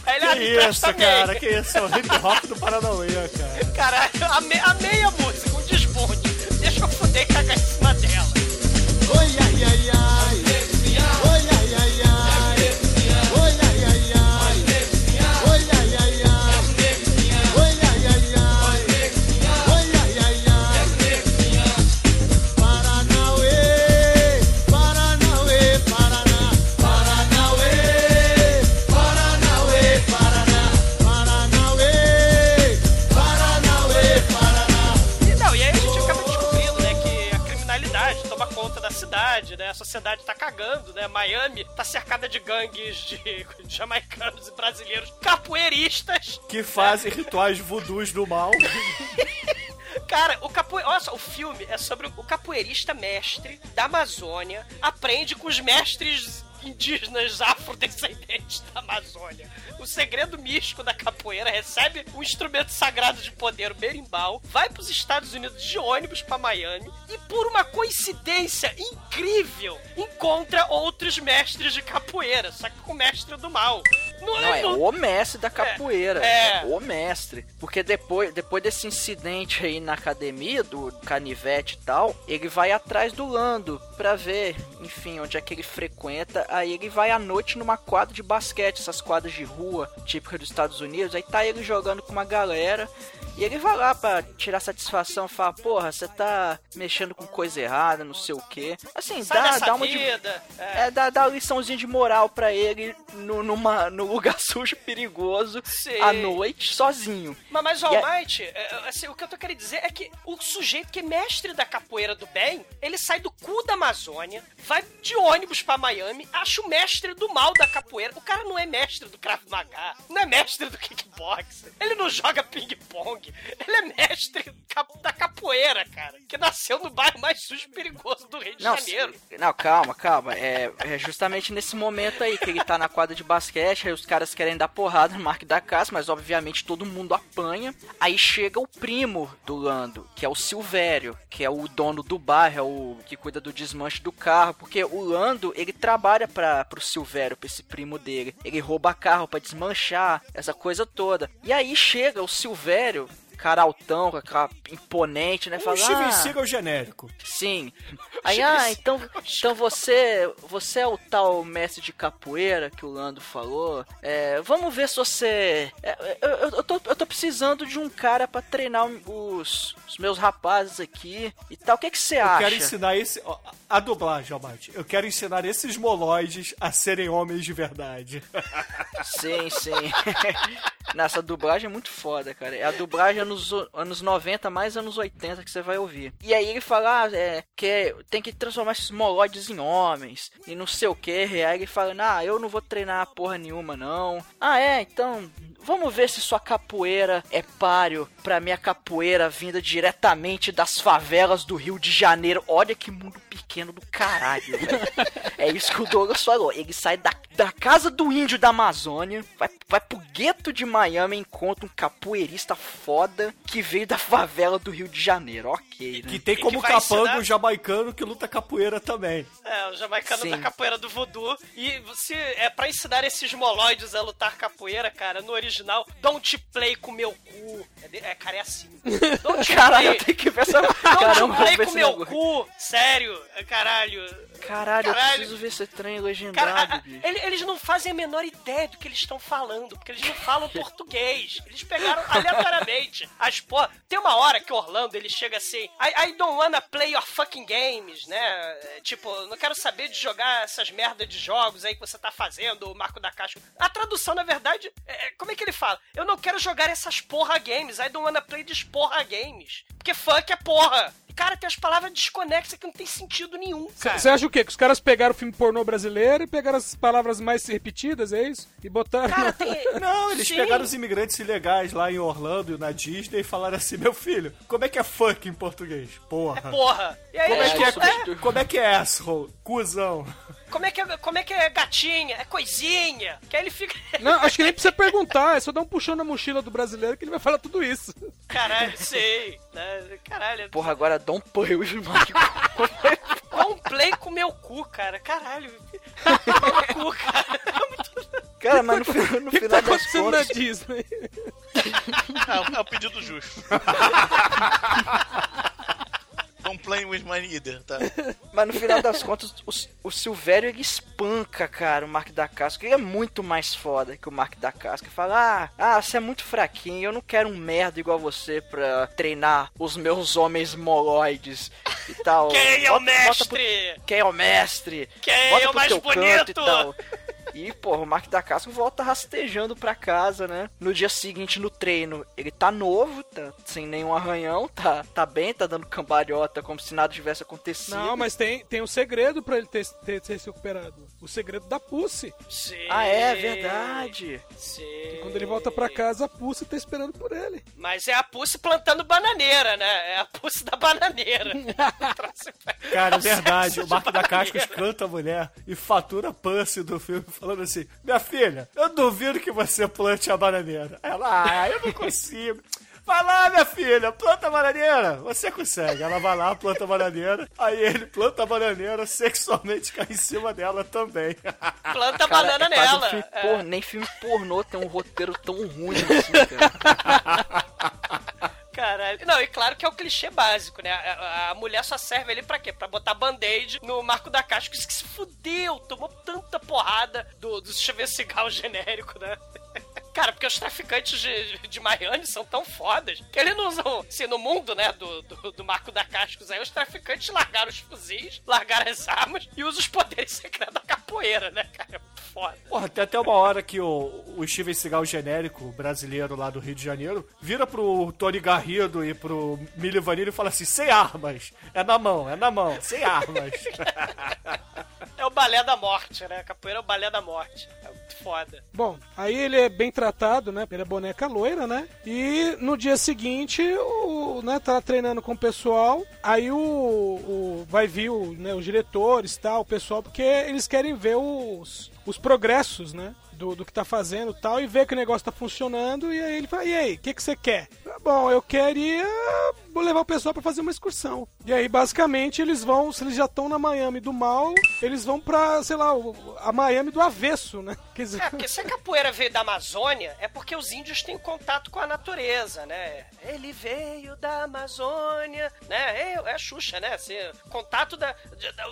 F: Aí ele, ah,
C: Que
F: empresta
C: isso, cara, que isso, é o hip hop do Paranauê, cara.
F: Caralho, a, me, a meia música, um desbonde. Deixa eu fuder e cagar em cima dela.
K: Oi, ai, ai, ai. Oi, ai, ai, ai.
F: Né? A sociedade tá cagando, né? Miami tá cercada de gangues de jamaicanos e brasileiros capoeiristas.
C: Que fazem rituais voodoos do mal.
F: Cara, o capoe... Olha só, o filme é sobre o capoeirista mestre da Amazônia aprende com os mestres indígenas afrodescendentes da Amazônia. O segredo místico da capoeira recebe um instrumento sagrado de poder, o berimbau, vai para os Estados Unidos de ônibus para Miami e por uma coincidência incrível encontra outros mestres de capoeira, só que com o mestre do mal.
G: Não, é o mestre da capoeira.
F: é.
G: o mestre. Porque depois, depois desse incidente aí na academia, do canivete e tal, ele vai atrás do Lando pra ver, enfim, onde é que ele frequenta. Aí ele vai à noite numa quadra de basquete, essas quadras de rua típicas dos Estados Unidos. Aí tá ele jogando com uma galera. E ele vai lá pra tirar satisfação, fala, porra, você tá mexendo com coisa errada, não sei o que. Assim,
F: Sai
G: dá, dá uma de-
F: vida.
G: é, dá, dá uma liçãozinha de moral pra ele no, numa, no lugar sujo, perigoso,
F: Sim.
G: à noite, sozinho.
F: Mas, mas o
G: E a-
F: Almighty, é, assim, o que eu tô querendo dizer é que o sujeito que é mestre da capoeira do bem, ele sai do cu da Amazônia, vai de ônibus pra Miami, acha o mestre do mal da capoeira. O cara não é mestre do Krav Maga, não é mestre do kickbox, ele não joga ping-pong, ele é mestre da capoeira, cara, que nasceu no bairro mais sujo e perigoso do Rio de
G: Não,
F: Janeiro.
G: se- não, calma, calma. É, é justamente nesse momento aí que ele tá na quadra de basquete, aí os caras querem dar porrada no Mark da Casa, mas obviamente todo mundo apanha. Aí chega o primo do Lando, que é o Silvério, que é o dono do bairro, é o que cuida do desmanche do carro, porque o Lando, ele trabalha para pro Silvério, pra esse primo dele. Ele rouba carro pra desmanchar, essa coisa toda. E aí chega o Silvério, cara altão, com aquela imponente, né?
C: Um
G: Fala,
C: Steven
G: "Ah,
C: Seagal genérico.
G: Sim. Aí, ah, então, então você, você é o tal mestre de capoeira que o Lando falou. É, vamos ver se você. é, eu, eu, eu tô, eu tô precisando de um cara pra treinar os, os meus rapazes aqui e tal. O que, que você
C: Eu
G: acha?
C: quero ensinar esse. A dublagem, Almighty. Eu quero ensinar esses moloides a serem homens de verdade.
G: Sim, sim. Nessa dublagem é muito foda, cara. É a dublagem anos, anos 90 mais anos 80 que você vai ouvir. E aí ele fala ah, é, que tem que transformar esses moloides em homens e não sei o que. Aí ele fala, ah, eu não vou treinar porra nenhuma não. Ah, é, então vamos ver se sua capoeira é páreo pra minha capoeira vinda diretamente das favelas do Rio de Janeiro. Olha que mundo pequeno do caralho, velho. É isso que o Douglas falou. Ele sai da, da casa do índio da Amazônia, vai, vai pro gueto de Miami e encontra um capoeirista foda que veio da favela do Rio de Janeiro. Ok, né?
C: Que tem como
F: vai
C: capanga
F: ensinar-
C: o jamaicano que luta capoeira também.
F: É, o jamaicano
G: Sim.
F: da capoeira do voodoo. E se é pra ensinar esses moloides a lutar capoeira, cara, no original, don't play com meu cu. É, de- é, cara, é assim. Don't
G: Caralho, eu
F: play.
G: tenho que ver essa.
F: Don't
G: Caramba,
F: play com meu cu. Sério, é, caralho.
G: Caralho, eu
F: Caralho.
G: preciso ver esse trem legendado, bicho.
F: ele- eles não fazem a menor ideia do que eles estão falando, porque eles não falam português. Eles pegaram aleatoriamente as porra. Tem uma hora que Orlando ele chega assim: I, I don't wanna play your fucking games, né? É, Tipo, não quero saber de jogar essas merdas de jogos aí que você tá fazendo, o Marco da Caixa. A tradução, na verdade, é, como é que ele fala? Eu não quero jogar essas porra games. I don't wanna play these porra games. Porque porque funk é porra. Cara, tem as palavras desconexas que não tem sentido nenhum, cara.
E: Você acha o quê? Que os caras pegaram o filme pornô brasileiro e pegaram as palavras mais repetidas, é isso? E botaram.
F: Cara, tem...
C: Não, eles
F: Sim.
C: pegaram os imigrantes ilegais lá em Orlando, na Disney, e falaram assim: meu filho, como é que é funk em português? Porra.
F: Porra. E aí,
C: Como é, que
F: eles-
C: é, como é que é asshole? Cusão.
F: Como é que é, como é que é gatinha? É coisinha. Que aí ele fica.
E: Não, acho que nem precisa perguntar, é só dar um puxão na mochila do brasileiro que ele vai falar tudo isso.
F: Caralho, sei. Né? Caralho.
G: Porra, agora dá um play os Mark.
F: Dá um play com meu cu, cara. Caralho. Meu cu, cara.
G: Cara, mas no, no
E: O que, que
G: final
E: tá
G: das
E: acontecendo na
G: contas.
E: Disney?
D: É, é o pedido justo. Don't play with my either, tá?
G: Mas no final das contas, o, o Silvério ele espanca, cara, o Mark da Casca. Ele é muito mais foda que o Mark da Casca. Fala: Ah, ah, você é muito fraquinho, eu não quero um merda igual você pra treinar os meus homens moloides e tal.
F: Quem é o
G: Bota- bota pro-
F: mestre?
G: Quem é o mestre?
F: Quem
G: Bota
F: é o mais bonito?
G: E, e, porra, o Mark da Casca volta rastejando pra casa, né? No dia seguinte, no treino, ele tá novo, tá sem nenhum arranhão, tá, tá bem, tá dando cambalhota como se nada tivesse acontecido.
E: Não, mas tem, tem um segredo pra ele ter, ter, ter se recuperado. O segredo da Pussy.
F: Sim.
G: Ah, é verdade.
F: Sim.
E: Quando ele volta pra casa, a Pussy tá esperando por ele.
F: Mas é a Pussy plantando bananeira, né? É a Pussy da bananeira.
C: Cara, é verdade. O Mark
F: de
C: da Cascas
F: bananeira.
C: canta a mulher e fatura a Pussy do filme falando assim: Minha filha, eu duvido que você plante a bananeira. Ela, ah, eu não consigo. Vai lá, minha filha, planta a bananeira. Você consegue. Ela vai lá, planta a bananeira. Aí ele planta a bananeira, sexualmente cai em cima dela também.
F: Planta banana
G: é quase um
F: nela.
G: filme
F: É.
G: pornô, nem filme pornô tem um roteiro tão ruim assim, cara.
F: Caralho. Não, e claro que é o clichê básico, né? A, a- mulher só serve ali pra quê? Pra botar band-aid no Marco da Casca, que se fudeu, tomou tanta porrada do, do Steven Seagal genérico, né? Cara, porque os traficantes de, de Miami são tão fodas que eles não usam, assim, no mundo, né, do, do, do Marco da Cascos aí, os traficantes largaram os fuzis, largaram as armas e usam os poderes secretos da capoeira, né, cara? É muito foda.
C: Porra, tem até uma hora que o, o Steven Seagal genérico, brasileiro lá do Rio de Janeiro, vira pro Tony Garrido e pro Milho Vanilli e fala assim: sem armas. É na mão, é na mão, sem armas.
F: É o balé da morte, né? Capoeira é o balé da morte. É muito foda.
E: Bom, aí ele é bem tratado, né? Ele é boneca loira, né? E no dia seguinte, o, né, tá treinando com o pessoal. Aí o, o vai vir o, né, os diretores, tal, o pessoal, porque eles querem ver os, os progressos, né? Do, do que tá fazendo tal, e ver que o negócio tá funcionando, e aí ele fala, e aí, o que, que você quer? "Ah, Bom, eu queria levar o pessoal pra fazer uma excursão. E aí, basicamente, eles vão, se eles já estão na Miami do mal, eles vão pra, sei lá, a Miami do avesso, né? Quer dizer,
F: É, porque se a capoeira veio da Amazônia, é porque os índios têm contato com a natureza, né? Ele veio da Amazônia, né? É, é a Xuxa, né? Você, contato da-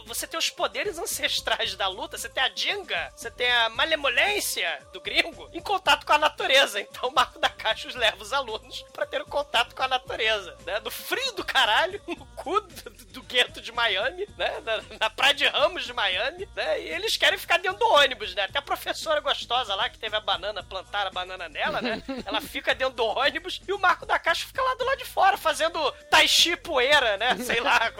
F: Você tem os poderes ancestrais da luta, você tem a Dinga, você tem a malemolência do gringo em contato com a natureza. Então o Marco da Caixa os leva os alunos pra ter um contato com a natureza, né? No frio do caralho, no cu do, do gueto de Miami, né? Na, na praia de Ramos de Miami, né? E eles querem ficar dentro do ônibus, né? Até a professora gostosa lá que teve a banana, plantaram a banana nela, né? Ela fica dentro do ônibus e o Marco da Caixa fica lá do lado de fora, fazendo tai chi poeira, né? Sei lá.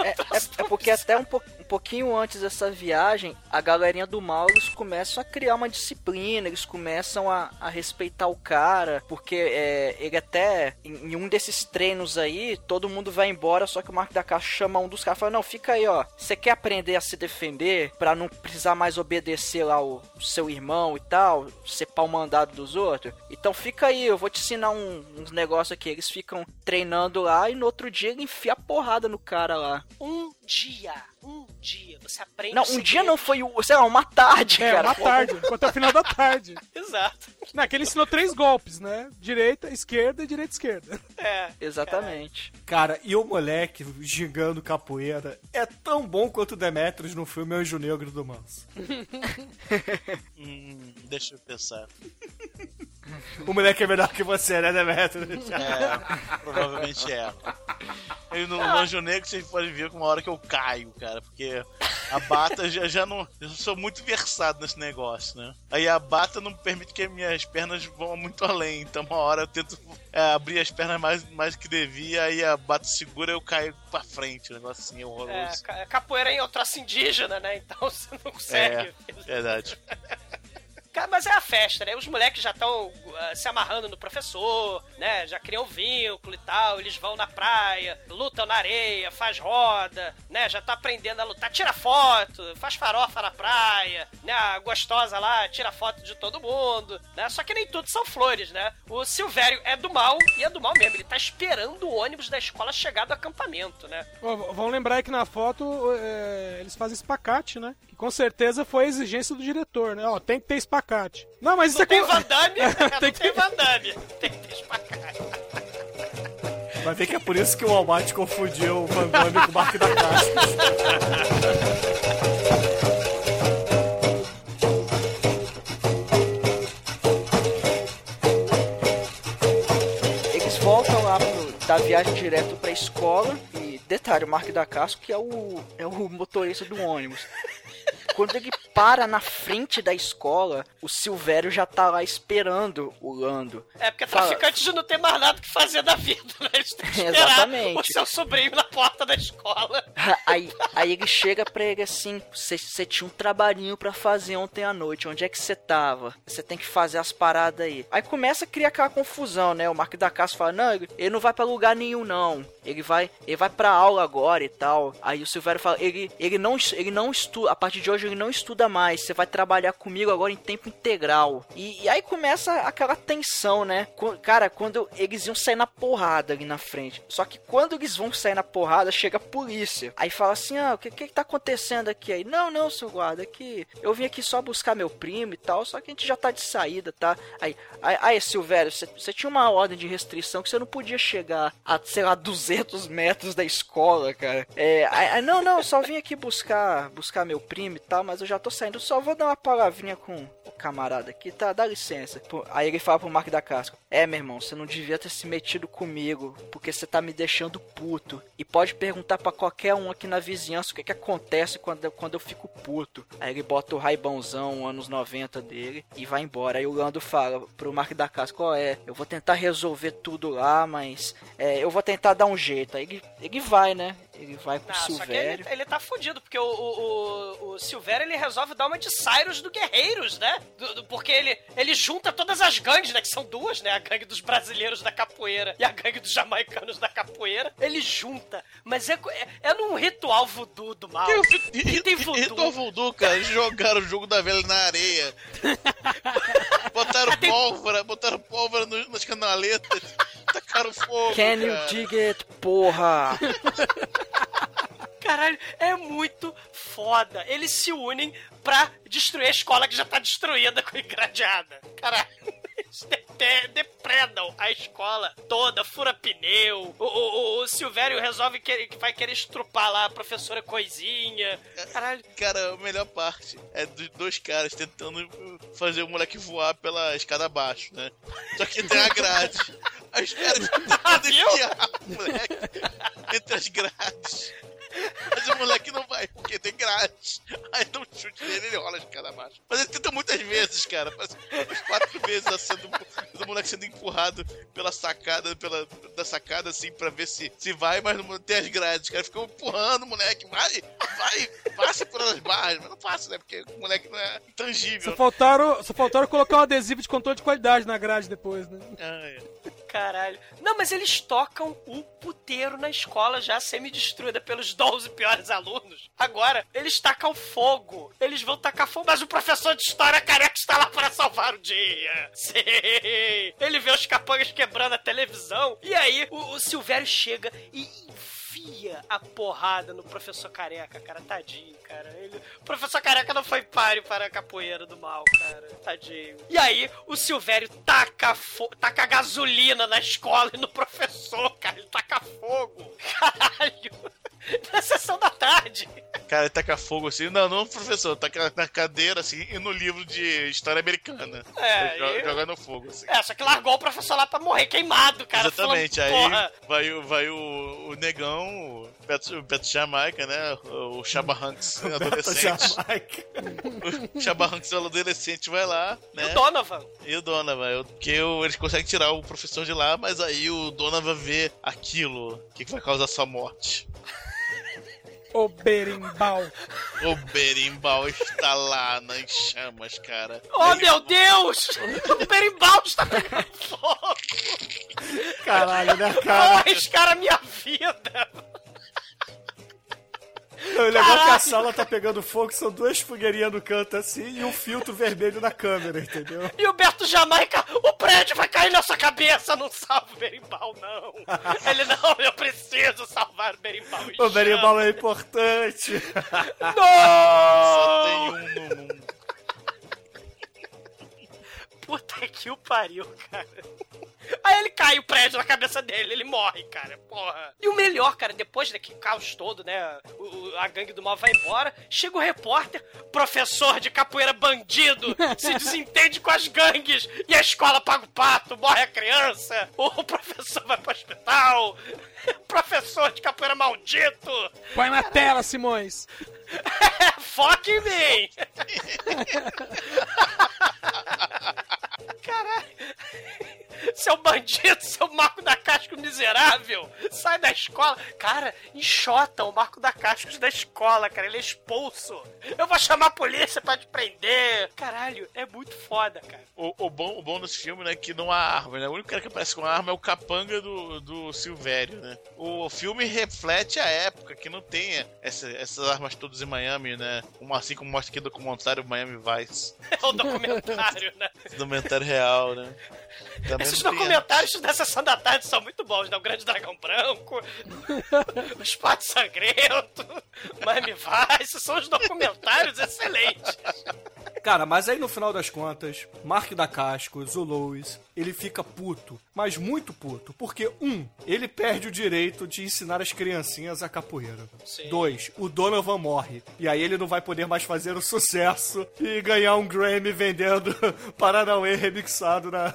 G: É, é- é porque até um, po- um pouquinho antes dessa viagem, a galerinha do mal, eles começam a criar uma disciplina, eles começam a, a respeitar o cara, porque é, ele até, em, em um desses treinos aí, todo mundo vai embora, só que o Marco da Caixa chama um dos caras e fala, não, fica aí, ó, você quer aprender a se defender pra não precisar mais obedecer lá o, o seu irmão e tal, ser pau mandado dos outros? Então fica aí, eu vou te ensinar um- uns negócios aqui. Eles ficam treinando lá e no outro dia ele enfia a porrada no cara lá.
F: Um dia, dia, você aprende
G: Não, um dia não foi, o- sei lá, uma tarde,
E: É,
G: cara.
E: uma tarde, até o final da tarde.
F: Exato.
E: Não, que ele ensinou três golpes, né? Direita, esquerda e direita, esquerda.
F: É.
G: Exatamente.
C: Cara, e o moleque gigando capoeira é tão bom quanto o Demetrius no filme Anjo Negro do Manso.
D: Hum, deixa eu pensar.
C: O moleque é melhor que você, né, Demetrius?
D: É, provavelmente é. Eu no Anjo Negro vocês podem ver com uma hora que eu caio, cara, porque a bata já, já não. Eu sou muito versado nesse negócio, né? Aí a bata não permite que minhas pernas vão muito além. Então, uma hora eu tento é, abrir as pernas mais, mais que devia, aí a bata segura eu caio pra frente. Um negócio assim,
F: É,
D: horroroso.
F: ca- capoeira é em troço indígena, né? Então você não consegue.
D: É, verdade.
F: Cara, mas é a festa, né? Os moleques já estão se amarrando no professor, né? Já criam vínculo e tal. Eles vão na praia, lutam na areia, faz roda, né? Já tá aprendendo a lutar, tira foto, faz farofa na praia, né? A gostosa lá tira foto de todo mundo, né? Só que nem tudo são flores, né? O Silvério é do mal e é do mal mesmo. Ele tá esperando o ônibus da escola chegar do acampamento, né?
E: Ó, v- vamos lembrar que na foto é, eles fazem espacate, né? Que com certeza foi a exigência do diretor, né? Ó, tem que ter espacate. Não, mas isso
F: Não
E: é
F: tem
E: com-
F: Van Damme,
E: Tem
F: não tem Van Damme. Tem que ter espacate.
C: Vai ver que é por isso que o Walmart confundiu o Van Damme com o Mark da Casca.
G: Eles voltam lá pro, da viagem direto pra escola e detalhe, o Mark da Casco que é o, é o motorista do ônibus. Quando ele para na frente da escola, o Silvério já tá lá esperando o Lando.
F: É, porque
G: Fala-
F: traficante não tem mais nada que fazer da vida, né? Eles têm que esperar
G: Exatamente.
F: o seu sobrinho na porta da escola.
G: Aí, aí ele chega pra ele assim: Você tinha um trabalhinho pra fazer ontem à noite, onde é que você tava? Você tem que fazer as paradas aí. Aí começa a criar aquela confusão, né? O Mark da Casa fala: Não, ele, não vai pra lugar nenhum, não. Ele vai, ele vai pra aula agora e tal. Aí o Silvério fala: Ele, ele não, ele não estuda, a partir de hoje ele não estuda mais. Você vai trabalhar comigo agora em tempo integral. E, e aí começa aquela tensão, né? Cara, quando eles iam sair na porrada ali na frente. Só que quando eles vão sair na porrada, chega a polícia. Aí fala assim: ah, o que, que tá acontecendo aqui? Aí, não, não, seu guarda, é que eu vim aqui só buscar meu primo e tal, só que a gente já tá de saída, tá? Aí, aí, aí Silvério, você- tinha uma ordem de restrição que você não podia chegar a, sei lá, 200 metros da escola, cara. É, aí, não, não, só vim aqui buscar, buscar meu primo e tal, mas eu já tô saindo, só vou dar uma palavrinha com o camarada aqui, tá? Dá licença. Pô, Aí ele fala pro Mark da Casca: É, meu irmão, você não devia ter se metido comigo, porque você tá me deixando puto. E pode perguntar pra qualquer um aqui na vizinhança o que que acontece quando, eu- quando eu fico puto. Aí ele bota o raibãozão, anos 90 dele, e vai embora. Aí o Lando fala pro Mark da Casca: Ó, é, eu vou tentar resolver tudo lá, mas é, eu vou tentar dar um jeito. Aí ele, ele vai, né? Ele vai pro
F: Ah, só que
G: Silvério.
F: ele, ele tá fudido, porque o, o, o, o Silvério ele resolve dar uma de Cyrus do Guerreiros, né? Do- do- porque ele, ele junta todas as gangues, né? Que são duas, né? A gangue dos brasileiros da capoeira e a gangue dos jamaicanos da capoeira. Ele junta, mas é, é, é num ritual voodoo do mal.
D: E tem Ritual Voodoo, cara, eles jogaram o jogo da velha na areia. Botaram pólvora, botaram pólvora no- nas canaletas, tacaram fogo.
G: Can you
D: cara.
G: dig it, porra?
F: Caralho, é muito foda. Eles se unem pra destruir a escola que já tá destruída com engradeada. Caralho. Eles de- de- depredam a escola toda, fura pneu. O, o, o- Silvério resolve que, que vai querer estrupar lá a professora Coisinha. Caralho.
D: Cara, a melhor parte é dos dois caras tentando fazer o moleque voar pela escada abaixo, né? Só que tem a grade. Aí os caras tentando enfiar o moleque entre as grades. Mas o moleque não vai, porque tem grade. Aí dá um chute nele ele rola de escada abaixo. Mas ele tenta muitas vezes, cara. Parece umas quatro vezes assim, do, do moleque sendo empurrado pela sacada, pela, da sacada, assim, pra ver se, se vai, mas não tem as grades. Os caras ficam empurrando o moleque. Vai, vai, passa pelas barras. Mas não passa, né? Porque o moleque não é intangível.
E: Só faltaram, só faltaram colocar um adesivo de controle de qualidade na grade depois, né?
F: Caralho. Não, mas eles tocam o puteiro na escola já semi-destruída pelos 12 piores alunos. Agora, eles tacam fogo. Eles vão tacar fogo, mas o professor de história careca está lá para salvar o dia. Sim. Ele vê os capangas quebrando a televisão. E aí, o, o Silvério chega e enfia a porrada no professor careca, cara. Tadinho, cara. Ele- O professor careca não foi páreo para a capoeira do mal, cara. Tadinho. E aí, o Silvério taca, fo- taca gasolina na escola e no professor, cara. Ele taca fogo. Caralho. na sessão da tarde.
D: Cara, ele taca fogo assim. Não, não, professor, taca na cadeira assim e no livro de história americana.
F: É,
D: Jo-
F: e-
D: Jogando fogo assim.
F: É, só que largou o professor lá pra morrer queimado, cara.
D: Exatamente,
F: falando,
D: aí
F: porra.
D: vai, o- vai o, o negão, o Beto, o Beto Jamaica, né? O, Chaba Hanks adolescente. o Chaba Hanks adolescente vai lá,
F: E
D: né?
F: o Donovan.
D: E o Donovan, eu- porque eles conseguem tirar o professor de lá, mas aí o Donovan vê aquilo que vai causar sua morte.
E: O berimbau.
D: O berimbau está lá nas chamas, cara.
F: Oh, meu Deus! O berimbau está pegando fogo!
C: Caralho, né,
F: Vou
C: cara?
F: arriscar a minha vida!
C: O legal é que a sala tá pegando fogo, são duas fogueirinhas no canto assim e um filtro vermelho na câmera, entendeu?
F: E o Beto Jamaica, o prédio vai cair na sua cabeça! Não salva o berimbau, não! Ele, não, eu preciso salvar o berimbau! em
C: O berimbau
F: chamas."
C: é importante.
D: Só tem
F: Não!
D: um no mundo.
F: Puta que o pariu, cara. Aí ele cai o prédio na cabeça dele, ele morre, cara. Porra. E o melhor, cara, depois daquele caos todo, né? o- a gangue do mal vai embora. Chega o repórter, professor de capoeira bandido, se desentende com as gangues e a escola paga o pato, morre a criança. O professor vai pro hospital. Professor de capoeira maldito.
E: Põe na tela, Simões.
F: Em mim! Caralho! Seu bandido, seu Marco da Casco miserável! Sai da escola! Cara, enxota o Marco da Cascos da escola, cara. Ele é expulso. Eu vou chamar a polícia pra te prender. Caralho, é muito foda, cara.
D: O, o bom, o bom desse filme, né, é que não há arma, né? O único cara que aparece com arma é o capanga do, do Silvério, né? O filme reflete a época, que não tem essa- essas armas todas em Miami, né? Como assim como mostra aqui o documentário Miami Vice.
F: É o documentário, né?
D: Documentário real, né? Também
F: Esses documentários da Sessão da Tarde são muito bons, né? O Grande Dragão Branco, o Espaço Sangrento, Miami Vice, são os documentários excelentes.
C: Cara, mas aí no final das contas, Mark da Cascos, o Lois, ele fica puto, mas muito puto, porque um, ele perde o direito de ensinar as criancinhas a capoeira.
F: Sim.
C: Dois, o Donovan morre, e aí ele não vai poder mais fazer o sucesso e ganhar um Grammy vendendo Paranauê remixado na...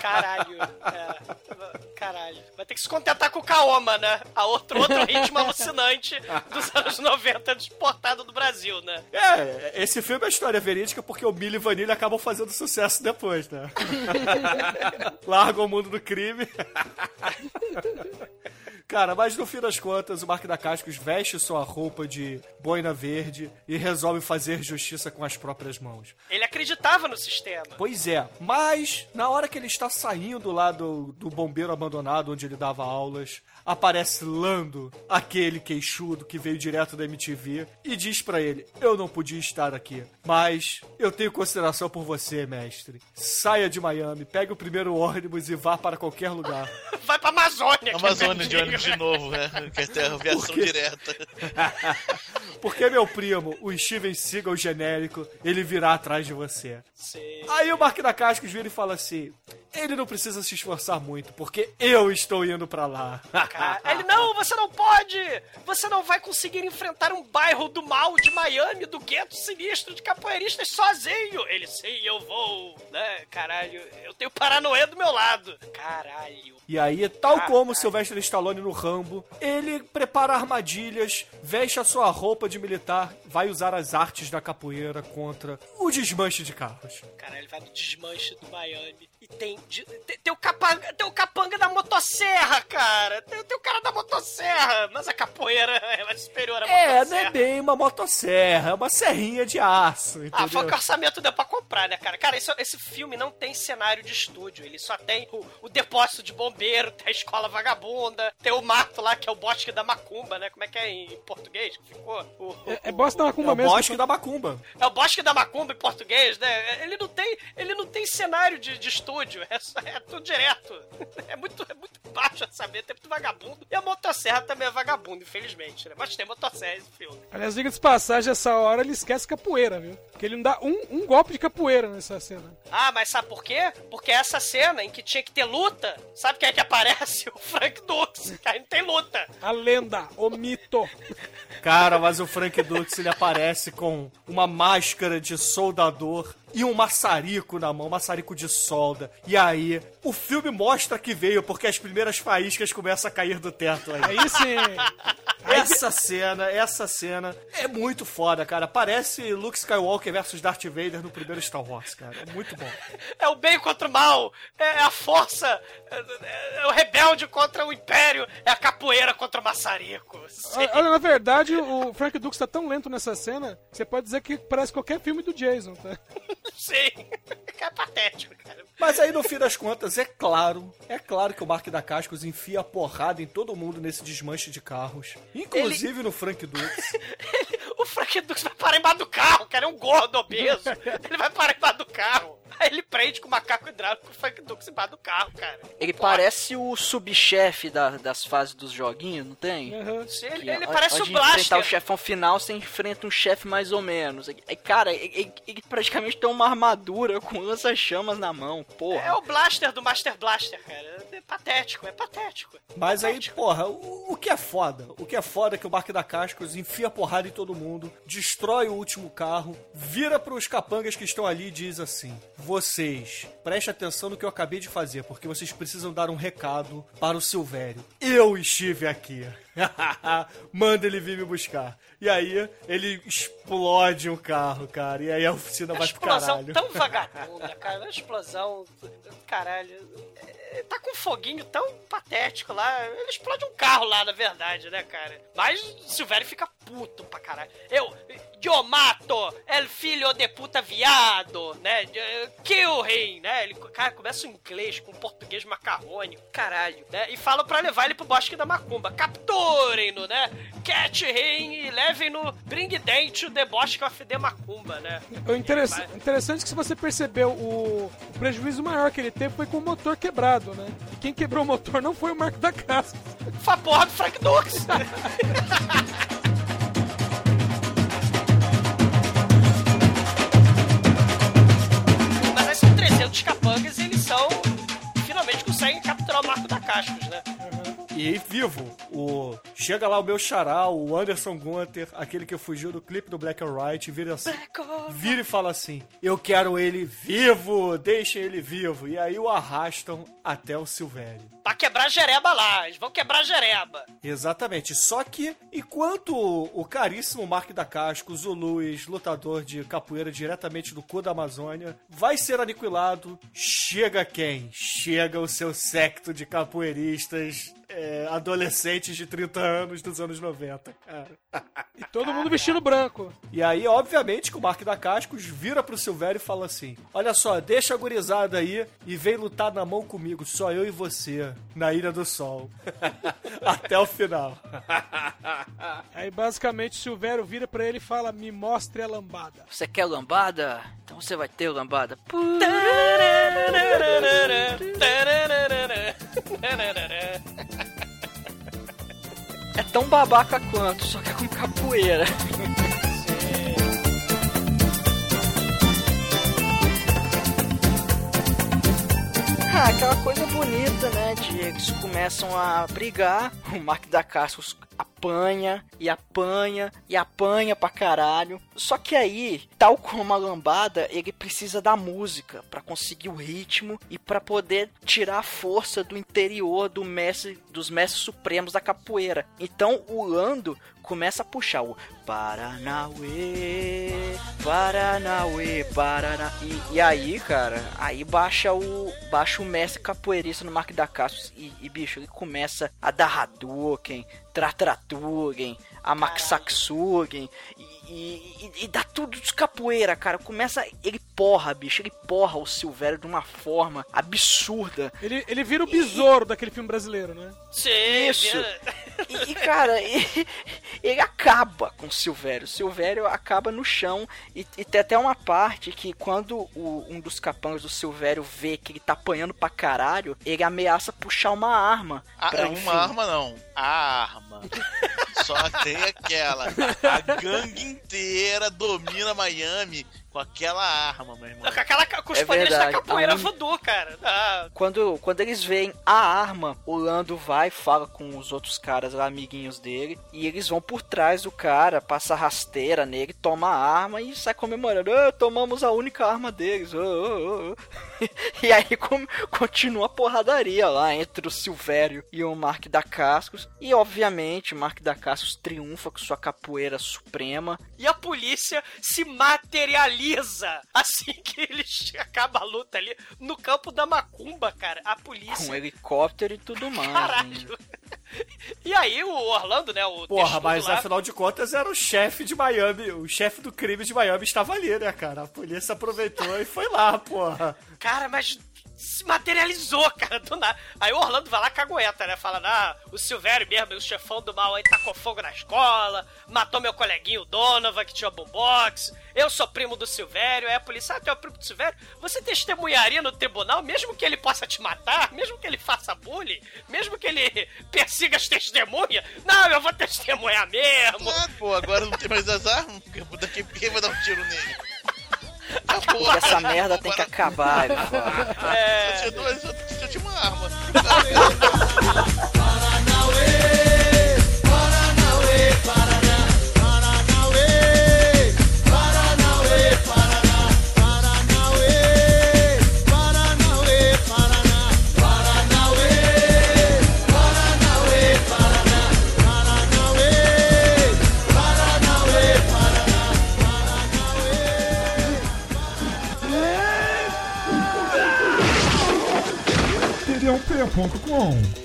F: Caralho. É, caralho. Vai ter que se contentar com o Kaoma, né? A outro, outro ritmo alucinante dos anos 90 exportado do Brasil, né?
C: É, esse filme é história verídica porque o Billy e Vanilla acabam fazendo sucesso depois, né? Largam o mundo do crime. Cara, mas no fim das contas, o Mark da Cascos veste sua roupa de boina verde e resolve fazer justiça com as próprias mãos.
F: Ele acreditava no sistema.
C: Pois é, mas na hora que ele está saindo lá do, do bombeiro abandonado onde ele dava aulas, aparece Lando, aquele queixudo que veio direto da MTV, e diz pra ele: Eu não podia estar aqui, mas eu tenho consideração por você, mestre. Saia de Miami, pegue o primeiro ônibus e vá para qualquer lugar.
F: Vai pra Amazônia. que é
D: Amazônia de
F: pertinho,
D: ônibus de novo, né? Que é a aviação
C: Por quê?
D: direta.
C: Porque meu primo, o Steven Seagal genérico, ele virá atrás de você.
F: Sim.
C: Aí o Mark da Cascos vira e fala assim: ele não precisa se esforçar muito, porque eu estou indo pra lá.
F: Cara, Ele, não, você não pode! Você não vai conseguir enfrentar um bairro do mal de Miami, do gueto sinistro de capoeiristas sozinho! Ele, sim, eu vou, né? Caralho, eu tenho Paranoia do meu lado. Caralho.
C: E aí, tal como o Sylvester Stallone no Rambo, ele prepara armadilhas, veste a sua roupa de militar, vai usar as artes da capoeira contra o desmanche de carros.
F: Caralho, ele vai no desmanche do Miami. E tem, de- tem, tem o capanga, tem o capanga da motosserra, cara! Tem, tem o cara da motosserra! Mas a capoeira é mais superior à
C: É, não
F: motosserra.
C: é bem uma motosserra, é uma serrinha de aço, entendeu?
F: Ah, foi o que o orçamento deu pra comprar, né, cara? Cara, isso- esse filme não tem cenário de estúdio. Ele só tem o, o depósito de bombeiro, tem a escola vagabunda, tem o mato lá, que é o bosque da macumba, né? Como é que é em português que ficou? O, o-
E: É, é bosta da macumba
C: É o
E: mesmo.
C: bosque da macumba.
F: é o bosque da macumba em português, né? Ele não tem, ele não tem cenário de, de estúdio, é, só- é tudo direto. É muito, é muito baixo o orçamento, é muito vagabundo. E a motosserra também é vagabundo, infelizmente, né? Mas tem motosserra esse filme.
E: Aliás, diga de passagem, essa hora ele esquece capoeira, viu? Porque ele não dá um, um golpe de capoeira nessa cena.
F: Ah, mas sabe por quê? Porque essa cena em que tinha que ter luta, sabe quem é que aparece? O Frank Dux, que aí não tem luta.
E: A lenda, o mito.
C: Cara, mas o Frank Dux ele aparece com uma máscara de soldador e um maçarico na mão, um maçarico de solda. E aí, o filme mostra que veio, porque as primeiras faíscas começam a cair do teto aí.
E: Aí sim.
C: Essa cena, essa cena é muito foda, cara. Parece Luke Skywalker versus Darth Vader no primeiro Star Wars, cara. É muito bom.
F: É o bem contra o mal, é a força, é, é o rebelde contra o império, é a capoeira contra o maçarico. Sim.
E: Olha, na verdade, o Frank Dux tá tão lento nessa cena, que você pode dizer que parece qualquer filme do Jason, tá?
F: Sim. É patético, cara.
C: Mas aí, no fim das contas, é claro, é claro que o Mark da Cascos enfia a porrada em todo mundo nesse desmanche de carros. Inclusive no Frank Dux.
F: O Frank Dux vai parar embaixo do carro, cara, é um gordo obeso. Ele vai parar embaixo do carro. Aí ele prende com o macaco hidráulico o Frank Dux embaixo do carro, cara.
G: Ele parece o subchefe da- das fases dos joguinhos, não tem?
F: Sim, ele, ele
G: a-
F: parece o
G: de enfrentar
F: Blaster.
G: o chefão final, você enfrenta um chefe mais ou menos. E, e, cara, ele, ele- ele praticamente tem uma armadura com lança-chamas na mão, porra.
F: É o Blaster do Master Blaster, cara. É patético, é patético.
C: Mas aí, porra, o, o que é foda? O que é foda é que o Mark da Cascos enfia a porrada em todo mundo, destrói o último carro, vira pros capangas que estão ali e diz assim: Vocês, prestem atenção no que eu acabei de fazer, porque vocês precisam dar um recado para o Silvério. Eu estive aqui. Manda ele vir me buscar. E aí, ele explode o carro, cara. E aí a oficina
F: A
C: vai pro
F: explosão
C: caralho.
F: tão vagabunda, cara. Uma explosão. Caralho. É, Tá com um foguinho tão patético lá. Ele explode um carro lá, na verdade, né, cara? Mas o Silvério fica puto pra caralho. Eu. Eu mato el filho de puta viado, né? Kill him, né? Ele, cara, começa o inglês com português macarrônico, caralho, né? E fala pra levar ele pro bosque da macumba. Capturem-no, né? Catch him e levem-no, bring dente o bosque of the macumba, né?
E: O interess- interessante é que se você percebeu, o, o prejuízo maior que ele teve foi com o motor quebrado, né? E quem quebrou o motor não foi o Marco da Casa.
F: Foi a porra do Frank Dux. Mas são 300 capangas eles são. Finalmente conseguem capturar o Marco da Cascos, né?
C: E aí, vivo, o... chega lá o meu xará, o Anderson Gunter, aquele que fugiu do clipe do Black and White, vira assim, vira e fala assim, eu quero ele vivo, deixem ele vivo. E aí o arrastam até o Silvério.
F: Pra quebrar a jereba lá, eles vão quebrar a jereba.
C: Exatamente, só que enquanto o caríssimo Mark da Cascos, o Luiz, lutador de capoeira diretamente do cu da Amazônia, vai ser aniquilado, chega quem? Chega o seu secto de capoeiristas é, adolescentes de 30 anos dos anos 90, cara.
E: E todo mundo vestindo branco.
C: E aí, obviamente, que o Mark da Cascos vira pro Silvério e fala assim: Olha só, deixa a gurizada aí e vem lutar na mão comigo, só eu e você, na Ilha do Sol. Até o final.
E: Aí basicamente o Silvério vira pra ele e fala: Me mostre a lambada.
G: Você quer lambada? Então você vai ter lambada. É tão babaca quanto, só que é com capoeira. Ah, aquela coisa bonita, né? De eles começam a brigar, o Mark da Cascos apanha e apanha e apanha pra caralho. Só que aí, tal como a lambada, ele precisa da música pra conseguir o ritmo e pra poder tirar a força do interior do mestre, dos mestres supremos da capoeira. Então o Lando começa a puxar o Paranauê, Paranauê, Paraná. E, e aí, cara, aí baixa o baixa o mestre capoeirista no Mark da Cassius e, e, bicho, ele começa a dar Hadouken, Tratratugen, a Maxaxugen e, e, e, dá tudo de capoeira, cara. Começa. Ele porra, bicho. Ele porra o Silvério de uma forma absurda.
E: Ele, ele vira o besouro daquele filme brasileiro, né?
F: Sim,
G: Isso. E, e, cara, ele, ele acaba com o Silvério. O Silvério acaba no chão. E, e tem até uma parte que quando o, um dos capangas do Silvério vê que ele tá apanhando pra caralho, ele ameaça puxar uma arma.
D: Ah,
G: pra,
D: uma
G: enfim,
D: arma não. Arma. Só tem aquela. A gangue inteira domina Miami com aquela arma, meu irmão.
F: Com, aquela, com os
G: É
F: poderes
G: verdade.
F: da capoeira
G: A un-
F: voodoo, cara. Ah,
G: Quando, quando eles veem a arma, o Lando vai, fala com os outros caras lá, amiguinhos dele, e eles vão por trás do cara, passa rasteira nele, toma a arma e sai comemorando. "Ah, tomamos a única arma deles. ah, ah." e aí com- continua a porradaria lá entre o Silvério e o Mark da Cascos. E obviamente o Mark da Cascos triunfa com sua capoeira suprema.
F: E a polícia se materializa assim que eles acaba a luta ali no campo da macumba, cara. A polícia.
G: Com helicóptero e tudo mais. né?
F: Caralho. E aí o Orlando, né? O
C: Porra, mas
F: lá,
C: afinal de contas era o chefe de Miami, o chefe do crime de Miami estava ali, né, cara? A polícia aproveitou e foi lá, porra.
F: Cara, mas se materializou, cara, do nada. Aí o Orlando vai lá cagueta, né? Fala, ah, o Silvério mesmo, o chefão do mal aí tacou fogo na escola, matou meu coleguinho Donovan, que tinha boombox. Eu sou primo do Silvério. Aí a polícia, ah, tu é o primo do Silvério? Você testemunharia no tribunal, mesmo que ele possa te matar, mesmo que ele faça bullying, mesmo que ele persiga as testemunhas? Não, eu vou testemunhar mesmo.
D: Ah, pô, agora não tem mais as armas, daqui quem vai dar um tiro nele?
G: Porque essa merda tem que acabar.
F: É...
D: Só tinha duas, só só tinha uma arma.
L: td1p.com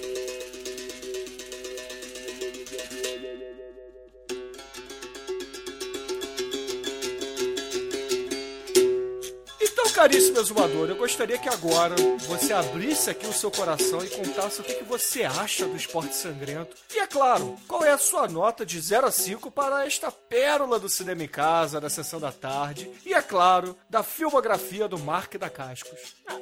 C: caríssimo exumador, eu gostaria que agora você abrisse aqui o seu coração e contasse o que, que você acha do esporte sangrento. E é claro, qual é a sua nota de 0 a 5 para esta pérola do cinema em casa, da sessão da tarde, e é claro, da filmografia do Mark da Cascos.
F: Ah,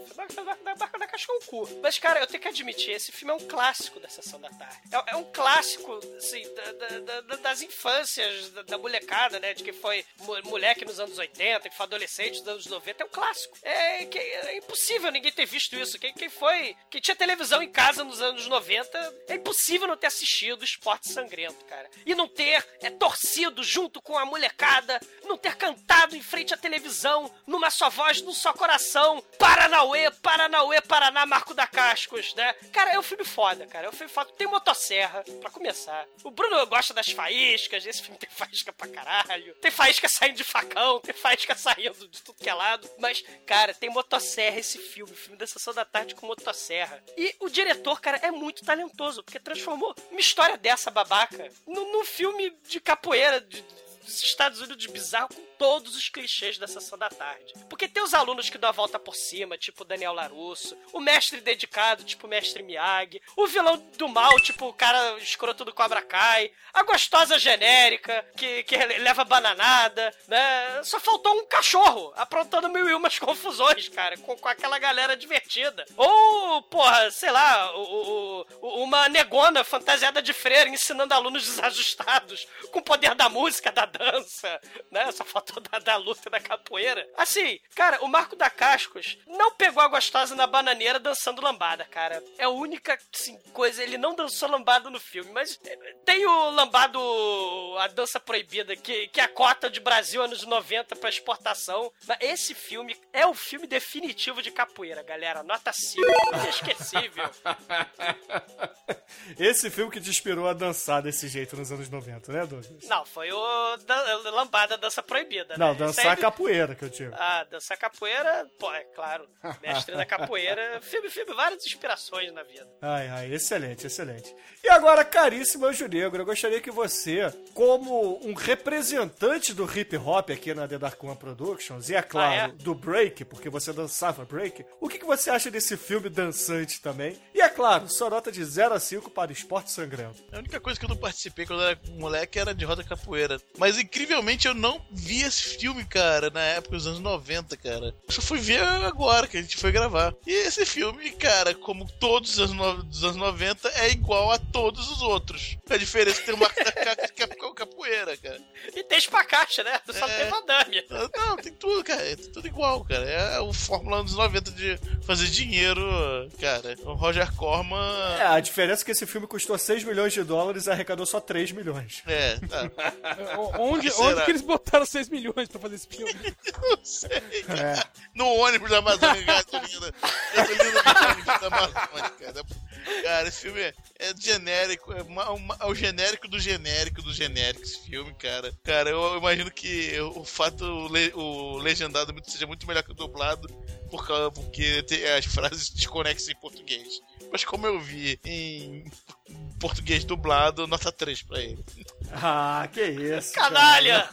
F: da, Casca é um cu. Mas, cara, eu tenho que admitir, esse filme é um clássico da Sessão da Tarde. É, é um clássico, assim, da- da- da- da- das infâncias, da, da molecada, né? De que foi mo- moleque nos anos 80, que foi adolescente nos anos 90. É um clássico. É, que- é impossível ninguém ter visto isso. Quem, quem foi... Quem tinha televisão em casa nos anos 90, é impossível não ter assistido Esporte Sangrento, cara. E não ter é, torcido junto com a molecada, não ter cantado em frente à televisão, numa só voz, num só coração. Paranauê, Paranauê, Paraná, Marco da Cascos, né? Cara, é um filme foda, cara. É um filme foda. Tem motosserra, pra começar. O Bruno gosta das faíscas, esse filme tem faísca pra caralho. Tem faísca saindo de facão, tem faísca saindo de tudo que é lado. Mas, cara, tem motosserra esse filme. Filme da Sessão da Tarde com motosserra. E o diretor, cara, é muito talentoso, porque transformou uma história dessa babaca num, filme de capoeira, de, dos Estados Unidos bizarro com todos os clichês da sessão da tarde. Porque tem os alunos que dão a volta por cima, tipo Daniel Larusso, o mestre dedicado, tipo o mestre Miyagi, o vilão do mal, tipo o cara escroto do Cobra Kai, a gostosa genérica, que, que leva bananada, né? Só faltou um cachorro aprontando mil e umas confusões, cara, com, com aquela galera divertida. Ou, porra, sei lá, o, o- uma negona fantasiada de freira ensinando alunos desajustados com o poder da música, da dança, né? Só faltou da, da luta da capoeira. Assim, cara, o Marco da Cascos não pegou a gostosa na bananeira dançando lambada, cara. É a única, assim, coisa. Ele não dançou lambada no filme, mas tem o lambado, a dança proibida, que, que é a cota de Brasil anos 90 pra exportação. Mas esse filme é o filme definitivo de capoeira, galera. Nota 5, inesquecível.
C: Esse filme que te inspirou a dançar desse jeito nos anos 90, né, Douglas?
F: Não, foi o da, lambada dança proibida,
C: Não,
F: né?
C: dançar
F: Sempre-
C: capoeira que eu digo.
F: Ah, dançar capoeira, pô, é claro. Mestre da capoeira. Filme, filme, várias inspirações na vida.
C: Ai, ai, excelente, excelente. E agora, caríssimo Anjo Negro, eu gostaria que você, como um representante do hip hop aqui na The Dark One Productions, e é claro,
F: Ah, é?
C: do break, porque você dançava break, o que, que você acha desse filme dançante também? E é claro, sua nota de 0 a 5 para Esporte Sangrento.
D: A única coisa que eu não participei quando eu era moleque era de roda capoeira. Mas incrivelmente eu não vi esse filme, cara, na época dos anos 90, cara. Eu só fui ver agora que a gente foi gravar. E esse filme, cara, como todos os anos, no- dos anos 90, é igual a todos os outros. A diferença é que tem uma que é capoeira, cara.
F: E tem espacate, né? Só
D: É.
F: tem Van Damme.
D: Não, tem tudo, cara. É tudo igual, cara. É o Fórmula dos 90 de fazer dinheiro, cara. O Roger Corman.
C: É, a diferença é que esse filme custou 6 milhões de dólares e arrecadou só 3 milhões.
D: É, tá.
E: Onde, onde que eles botaram 6 milhões pra fazer esse filme?
D: Não sei.
C: É.
D: No ônibus da Amazônia, gasolina. Gasolina no ônibus da Amazônia, cara. Cara, esse filme é, é genérico, é, uma- uma- é o genérico do genérico do genérico, esse filme, cara. Cara, eu imagino que o fato, o, le- o legendado seja muito melhor que o dublado, por causa, porque tem as frases desconexas em português. Mas como eu vi em português dublado, nota 3 pra ele.
C: Ah, que isso.
F: Canalha!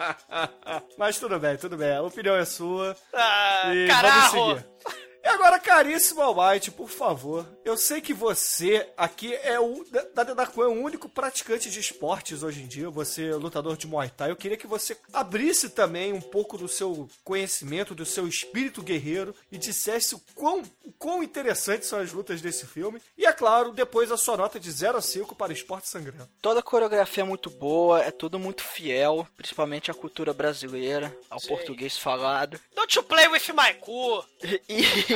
C: Mas tudo bem, tudo bem. A opinião é sua.
F: Ah,
C: e
F: carajo!
C: vamos seguir. E agora, caríssimo Almighty, por favor, eu sei que você aqui é o. Da One, é o único praticante de esportes hoje em dia, você é lutador de Muay Thai. Eu queria que você abrisse também um pouco do seu conhecimento, do seu espírito guerreiro e dissesse o quão, o quão interessantes são as lutas desse filme. E é claro, depois a sua nota de 0 a 5 para Esporte Sangrento.
G: Toda a coreografia é muito boa, é tudo muito fiel, principalmente à cultura brasileira, ao
F: Sim.
G: português falado.
F: Don't you play with my cu?
G: E-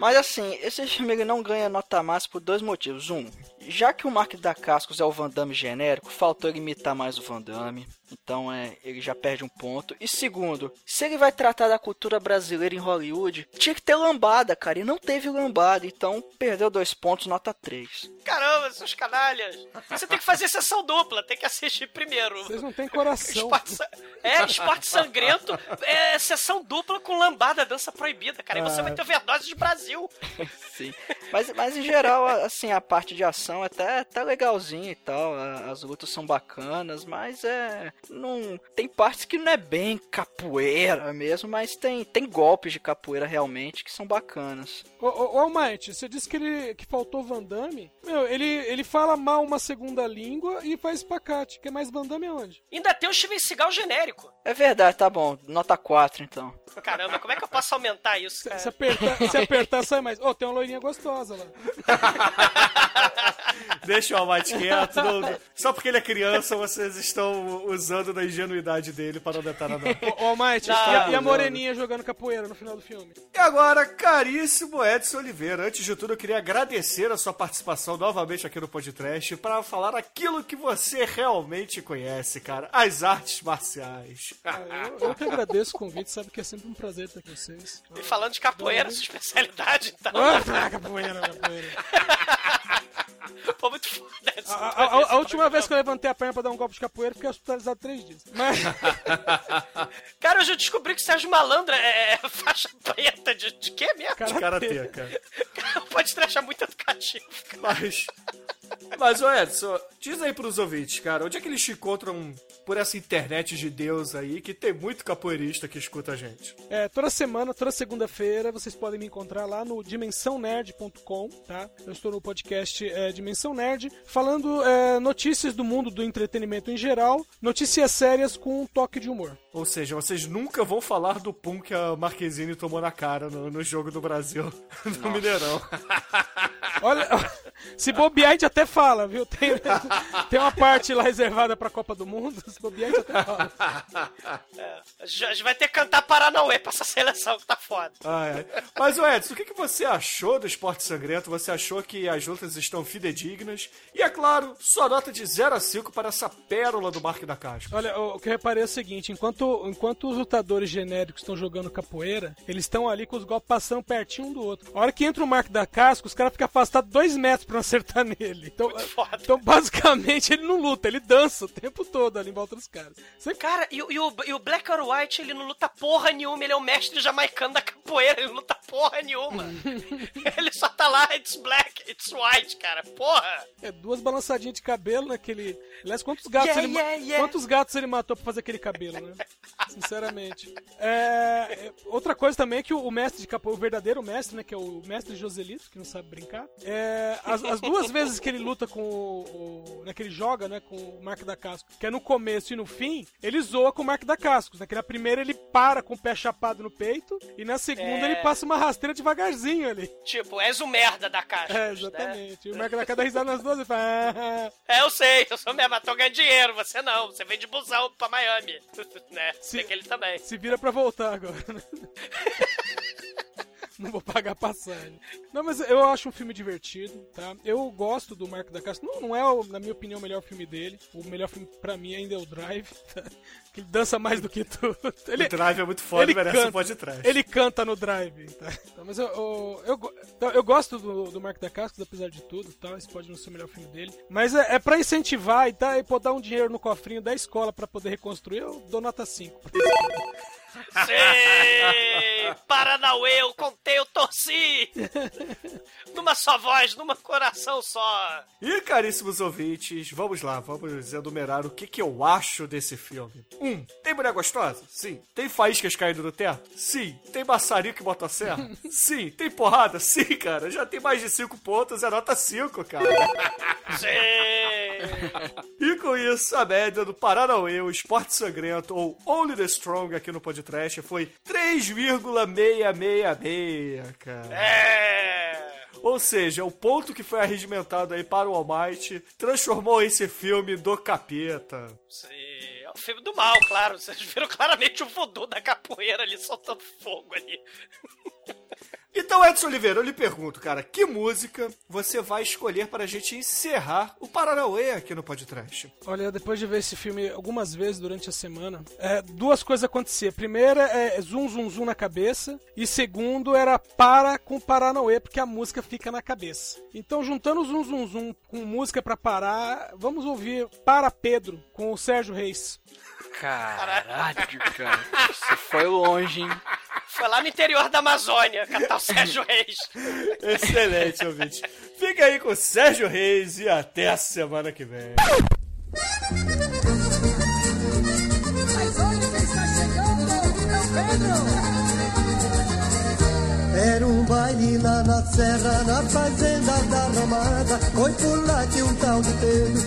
G: mas assim, esse ele não ganha nota máxima por dois motivos. Um, já que o Mark da Cascos é o Van Damme genérico, faltou ele imitar mais o Van Damme. Então é, ele já perde um ponto. E segundo, se ele vai tratar da cultura brasileira em Hollywood, tinha que ter lambada, cara. E não teve lambada, então perdeu dois pontos, nota 3.
F: Caramba, seus canalhas. Você tem que fazer sessão dupla, tem que assistir primeiro.
E: Vocês não têm coração.
F: Esporte É, esporte sangrento, é sessão dupla com lambada, dança proibida, cara. E você
G: Ah.
F: vai ter overdose de Brasil.
G: Sim. Mas, mas em geral, assim, a parte de ação é até, até legalzinha e tal. As lutas são bacanas, mas é. Não. Tem partes que não é bem capoeira mesmo, mas tem, tem golpes de capoeira realmente que são bacanas.
E: Ô, ô, ô Almighty, você disse que, ele, que faltou Van Damme. Meu, ele, ele fala mal uma segunda língua e faz espacate. Quer mais Van Damme aonde?
F: Ainda tem o Steven Seagal genérico.
G: É verdade, tá bom. Nota 4 então.
F: Caramba, como é que eu posso aumentar isso, cara?
E: Se apertar, se apertar sai mais. Ô, tem uma loirinha gostosa lá.
C: Deixa o Almighty quieto. não- não- só porque ele é criança, vocês estão usando da ingenuidade dele para aumentar a nota.
E: Ô, ô Almighty,
C: Não,
E: e, a, e a
C: não,
E: moreninha jogando capoeira no final do filme?
C: E agora, caríssimo Edson Oliveira, antes de tudo eu queria agradecer a sua participação novamente aqui no podcast para falar aquilo que você realmente conhece, cara, as artes marciais.
E: Ah, eu, eu que agradeço o convite, sabe que é sempre um prazer estar com vocês.
F: E falando de capoeira, sua especialidade, então.
E: Ah, capoeira, capoeira.
F: Pô, muito foda essa.
E: A, a- a- a última vez que eu levantei a perna pra dar um golpe de capoeira, fiquei hospitalizado três dias. Mas,
F: Cara, eu já descobri que o Sérgio Malandra é é faixa preta de, de quê mesmo?
C: De karatê, cara.
F: Pode achar muito educativo.
C: Mas, mas ô Edson, diz aí pros ouvintes, cara, onde é que eles te encontram por essa internet de Deus aí, que tem muito capoeirista que escuta a gente?
E: é, toda semana, toda segunda-feira, vocês podem me encontrar lá no dimensãonerd.com, tá? Eu estou no podcast é, Dimensão Nerd, falando é, notícias do mundo do entretenimento em geral, notícias sérias com um toque de humor.
C: Ou seja, vocês nunca vão falar do pum que a Marquezine tomou na cara no, no jogo do Brasil, no Mineirão.
E: Olha, se bobear, a gente até fala, viu? Tem, tem uma parte lá reservada pra Copa do Mundo, se bobear, a gente até fala.
F: É, a gente vai ter que cantar Paranauê pra essa seleção que tá foda.
C: Ai, ai. Mas, ô Edson, o que, que você achou do Esporte Sangrento? Você achou que as lutas estão fidedignas? E, é claro, sua nota de 0 a 5 para essa pérola do Marque da Casca.
E: Olha, o o que eu reparei é o seguinte: enquanto, enquanto os lutadores genéricos estão jogando capoeira, eles estão ali com os golpes passando pertinho um do outro. A hora que entra o Mark da Casca, os caras ficam afastados dois metros pra não acertar nele. Então, então, basicamente, ele não luta, ele dança o tempo todo ali em volta dos caras. Você...
F: Cara, e, o- e o, e o Black or White, ele não luta porra nenhuma, ele é o mestre jamaicano da capoeira, ele não luta porra nenhuma. ele só tá lá, it's black, it's white, cara, porra.
E: É, duas balançadinhas de cabelo naquele. Aliás, quantos gatos,
F: Yeah,
E: ele,
F: yeah, yeah.
E: quantos gatos ele matou pra fazer aquele cabelo, né? Sinceramente. É, é, outra coisa também é que o, mestre de capoeira, o verdadeiro mestre, né? Que é o mestre Joselito, que não sabe brincar. É, as, as duas vezes que ele luta com o. o né, que ele joga, né? Com o Mark da Casco, que é no começo e no fim, ele zoa com o Mark da Cascos. Né, que na primeira ele para com o pé chapado no peito, e na segunda
F: É.
E: ele passa uma rasteira devagarzinho ali.
F: Tipo, és o merda da caixa.
E: É, exatamente. E o Mark da Cascos dá risada nas duas e fala. "Ah,
F: É, eu sei, eu sou mesmo, mas tô ganhando dinheiro, você não. Você vem de busão pra Miami. né? Tem aquele também.
E: Se vira pra voltar agora? Não vou pagar passagem. Não, mas eu acho um filme divertido, tá? Eu gosto do Marco da Casca. Não, não é, na minha opinião, o melhor filme dele. O melhor filme pra mim ainda é o Drive, tá? Que ele dança mais do que tudo. Ele,
C: O Drive é muito foda e merece um podcast.
E: Ele canta no Drive, tá? Então, mas eu, eu, eu, então, eu gosto do, do Marco da Casca, apesar de tudo, tá? Esse pode não ser o melhor filme dele. Mas é, é pra incentivar e, tá? e pô, dar um dinheiro no cofrinho da escola pra poder reconstruir, eu dou nota 5.
F: Sim! Paranauê, eu contei, eu torci! numa só voz, numa coração só.
C: E caríssimos ouvintes, vamos lá, vamos enumerar o que, que eu acho desse filme. Um, tem mulher gostosa? Sim. Tem faíscas caindo no teto? Sim. Tem maçarico e motosserra? Sim. Tem porrada? Sim, cara. Já tem mais de 5 pontos, é nota 5, cara.
F: Sim!
C: E com isso, a média do Paranauê, o Esporte Sangrento, ou Only the Strong aqui no podcast, foi 3,666, cara.
F: É!
C: Ou seja, o ponto que foi arregimentado aí para o Almighty transformou esse filme do capeta.
F: Sim, é o filme do mal, claro. Vocês viram claramente o voodoo da capoeira ali soltando fogo ali.
C: Então, Edson Oliveira, eu lhe pergunto, cara, que música você vai escolher para a gente encerrar o Paranauê aqui no podcast?
E: Olha, depois de ver esse filme algumas vezes durante a semana, é, duas coisas aconteciam. Primeira é zoom, zoom, zoom na cabeça. E segundo era para com Paranauê, porque a música fica na cabeça. Então, juntando zoom, zoom, zoom com música pra parar, vamos ouvir Para Pedro com o Sérgio Reis.
G: Caralho, cara. Você foi longe, hein?
F: Foi lá no interior da Amazônia, o Sérgio Reis.
C: Excelente, ouvinte. Fica aí com o Sérgio Reis e até a semana que vem.
K: Mas olha quem está chegando, é Pedro. Era um baile lá na serra, na fazenda da Ramada. Foi por lá que um tal de Pedro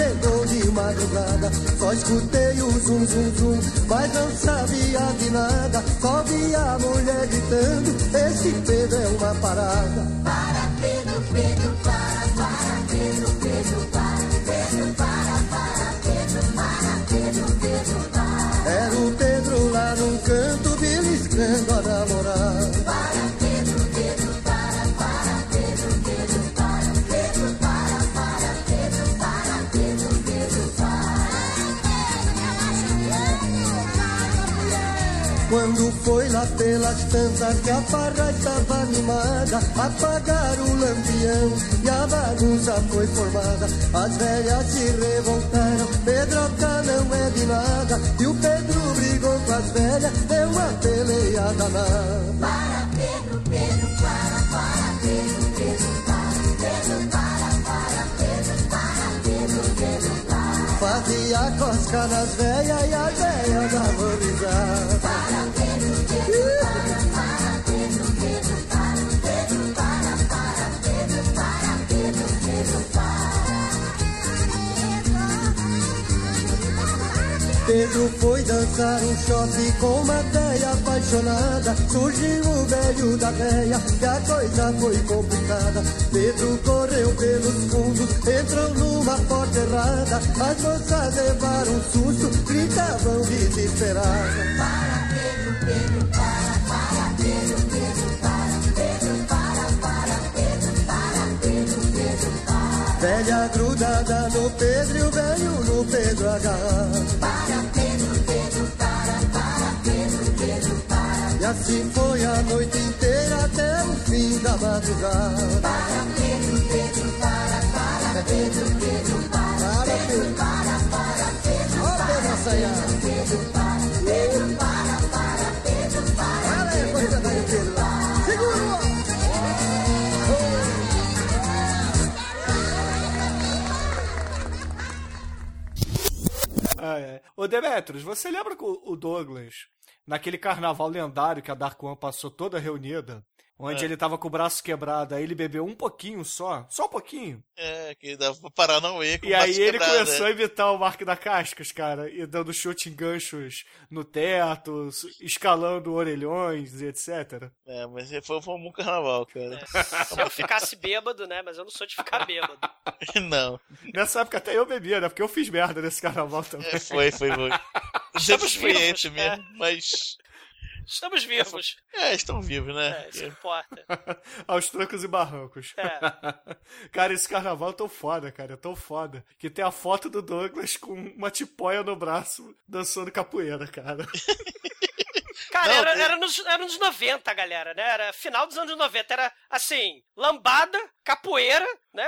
K: chegou de madrugada. Só escutei o zum zum zum, mas não sabia de nada. Só vi a mulher gritando: Esse Pedro é uma parada. Para Pedro, Pedro, para, para Pedro, Pedro, para Pedro, para, para Pedro, para Pedro, Pedro, para. Era o Pedro lá num canto, beliscando a namorada. Para foi lá pelas tantas que a farra estava animada, apagaram o lampião e a bagunça foi formada. As velhas se revoltaram, Pedroca não é de nada. E o Pedro brigou com as velhas, deu uma peleia danada. Para Pedro, Pedro, para, para Pedro, Pedro, para Pedro, para, para Pedro, para Pedro, Pedro, para. Fazia cosca nas velhas e as velhas davam risada. Pedro foi dançar um shopping com uma véia apaixonada. Surgiu o velho da véia e a coisa foi complicada. Pedro correu pelos fundos, entrou numa porta errada. As moças levaram um susto, gritavam desesperadas. Para Pedro, Pedro, Velha grudada no Pedro e o velho no Pedro H. Para Pedro, Pedro, para, para Pedro, Pedro, para. E assim foi a noite inteira até o fim da madrugada. Para Pedro, Pedro, para, para Pedro, Pedro, para. Para Pedro, para, para Pedro, para Pedro, para.
C: Ah, é. Ô, Demetrius, você lembra que o o Douglas, naquele carnaval lendário que a Dark One passou toda reunida, onde
D: É.
C: ele tava com o braço quebrado, aí ele bebeu um pouquinho só, só um pouquinho.
D: É, que dava pra parar não com
C: E
D: o
C: aí
D: braço
C: ele
D: quebrado,
C: começou a
D: é.
C: imitar o Mark da Cascas, cara, e dando chute em ganchos no teto, escalando orelhões e etc.
D: É, mas foi, foi um bom carnaval, cara.
F: Se eu ficasse bêbado, né? Mas eu não sou de ficar bêbado.
D: não.
C: Nessa época até eu bebia, né? Porque eu fiz merda nesse carnaval também.
D: É, foi, foi, foi.
F: Estamos
D: Sempre experiente mesmo, mas.
F: Estamos vivos.
D: É, estão vivos, né?
F: É, isso importa.
C: Aos trancos e barrancos.
F: É.
C: cara, esse carnaval é tão foda, cara. É tão foda. Que tem a foto do Douglas com uma tipóia no braço dançando capoeira, cara.
F: Cara,
C: Não,
F: era,
C: tem-
F: era, nos, era nos 90, galera, né? Era final dos anos 90. Era assim, lambada, capoeira, né?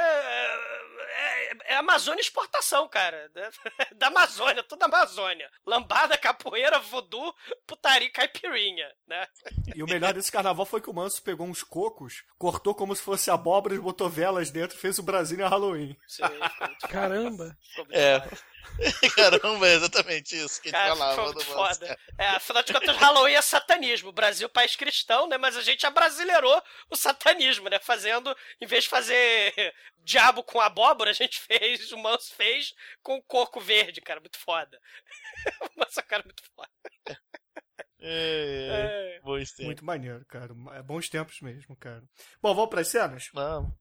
F: É, é Amazônia exportação, cara. né? Da Amazônia, toda a Amazônia. Lambada, capoeira, voodoo, putaria e caipirinha, né?
C: E o melhor desse carnaval foi que o Manso pegou uns cocos, cortou como se fosse abóbora e botou velas dentro fez o Brasília Halloween.
E: Caramba.
D: É. Caramba, é exatamente isso que a gente
F: Cara,
D: falava do
F: foda. É, afinal de contas, Halloween é satanismo. O Brasil, país cristão, né? Mas a gente abrasileirou o satanismo, né? Fazendo, em vez de fazer diabo com abóbora, a gente fez, o Manso fez com coco verde, cara. Muito foda. o Manso é cara muito foda.
D: É, é. Bons tempos.
C: Muito maneiro, cara. É bons tempos mesmo, cara. Bom, vamos pras cenas?
D: Vamos.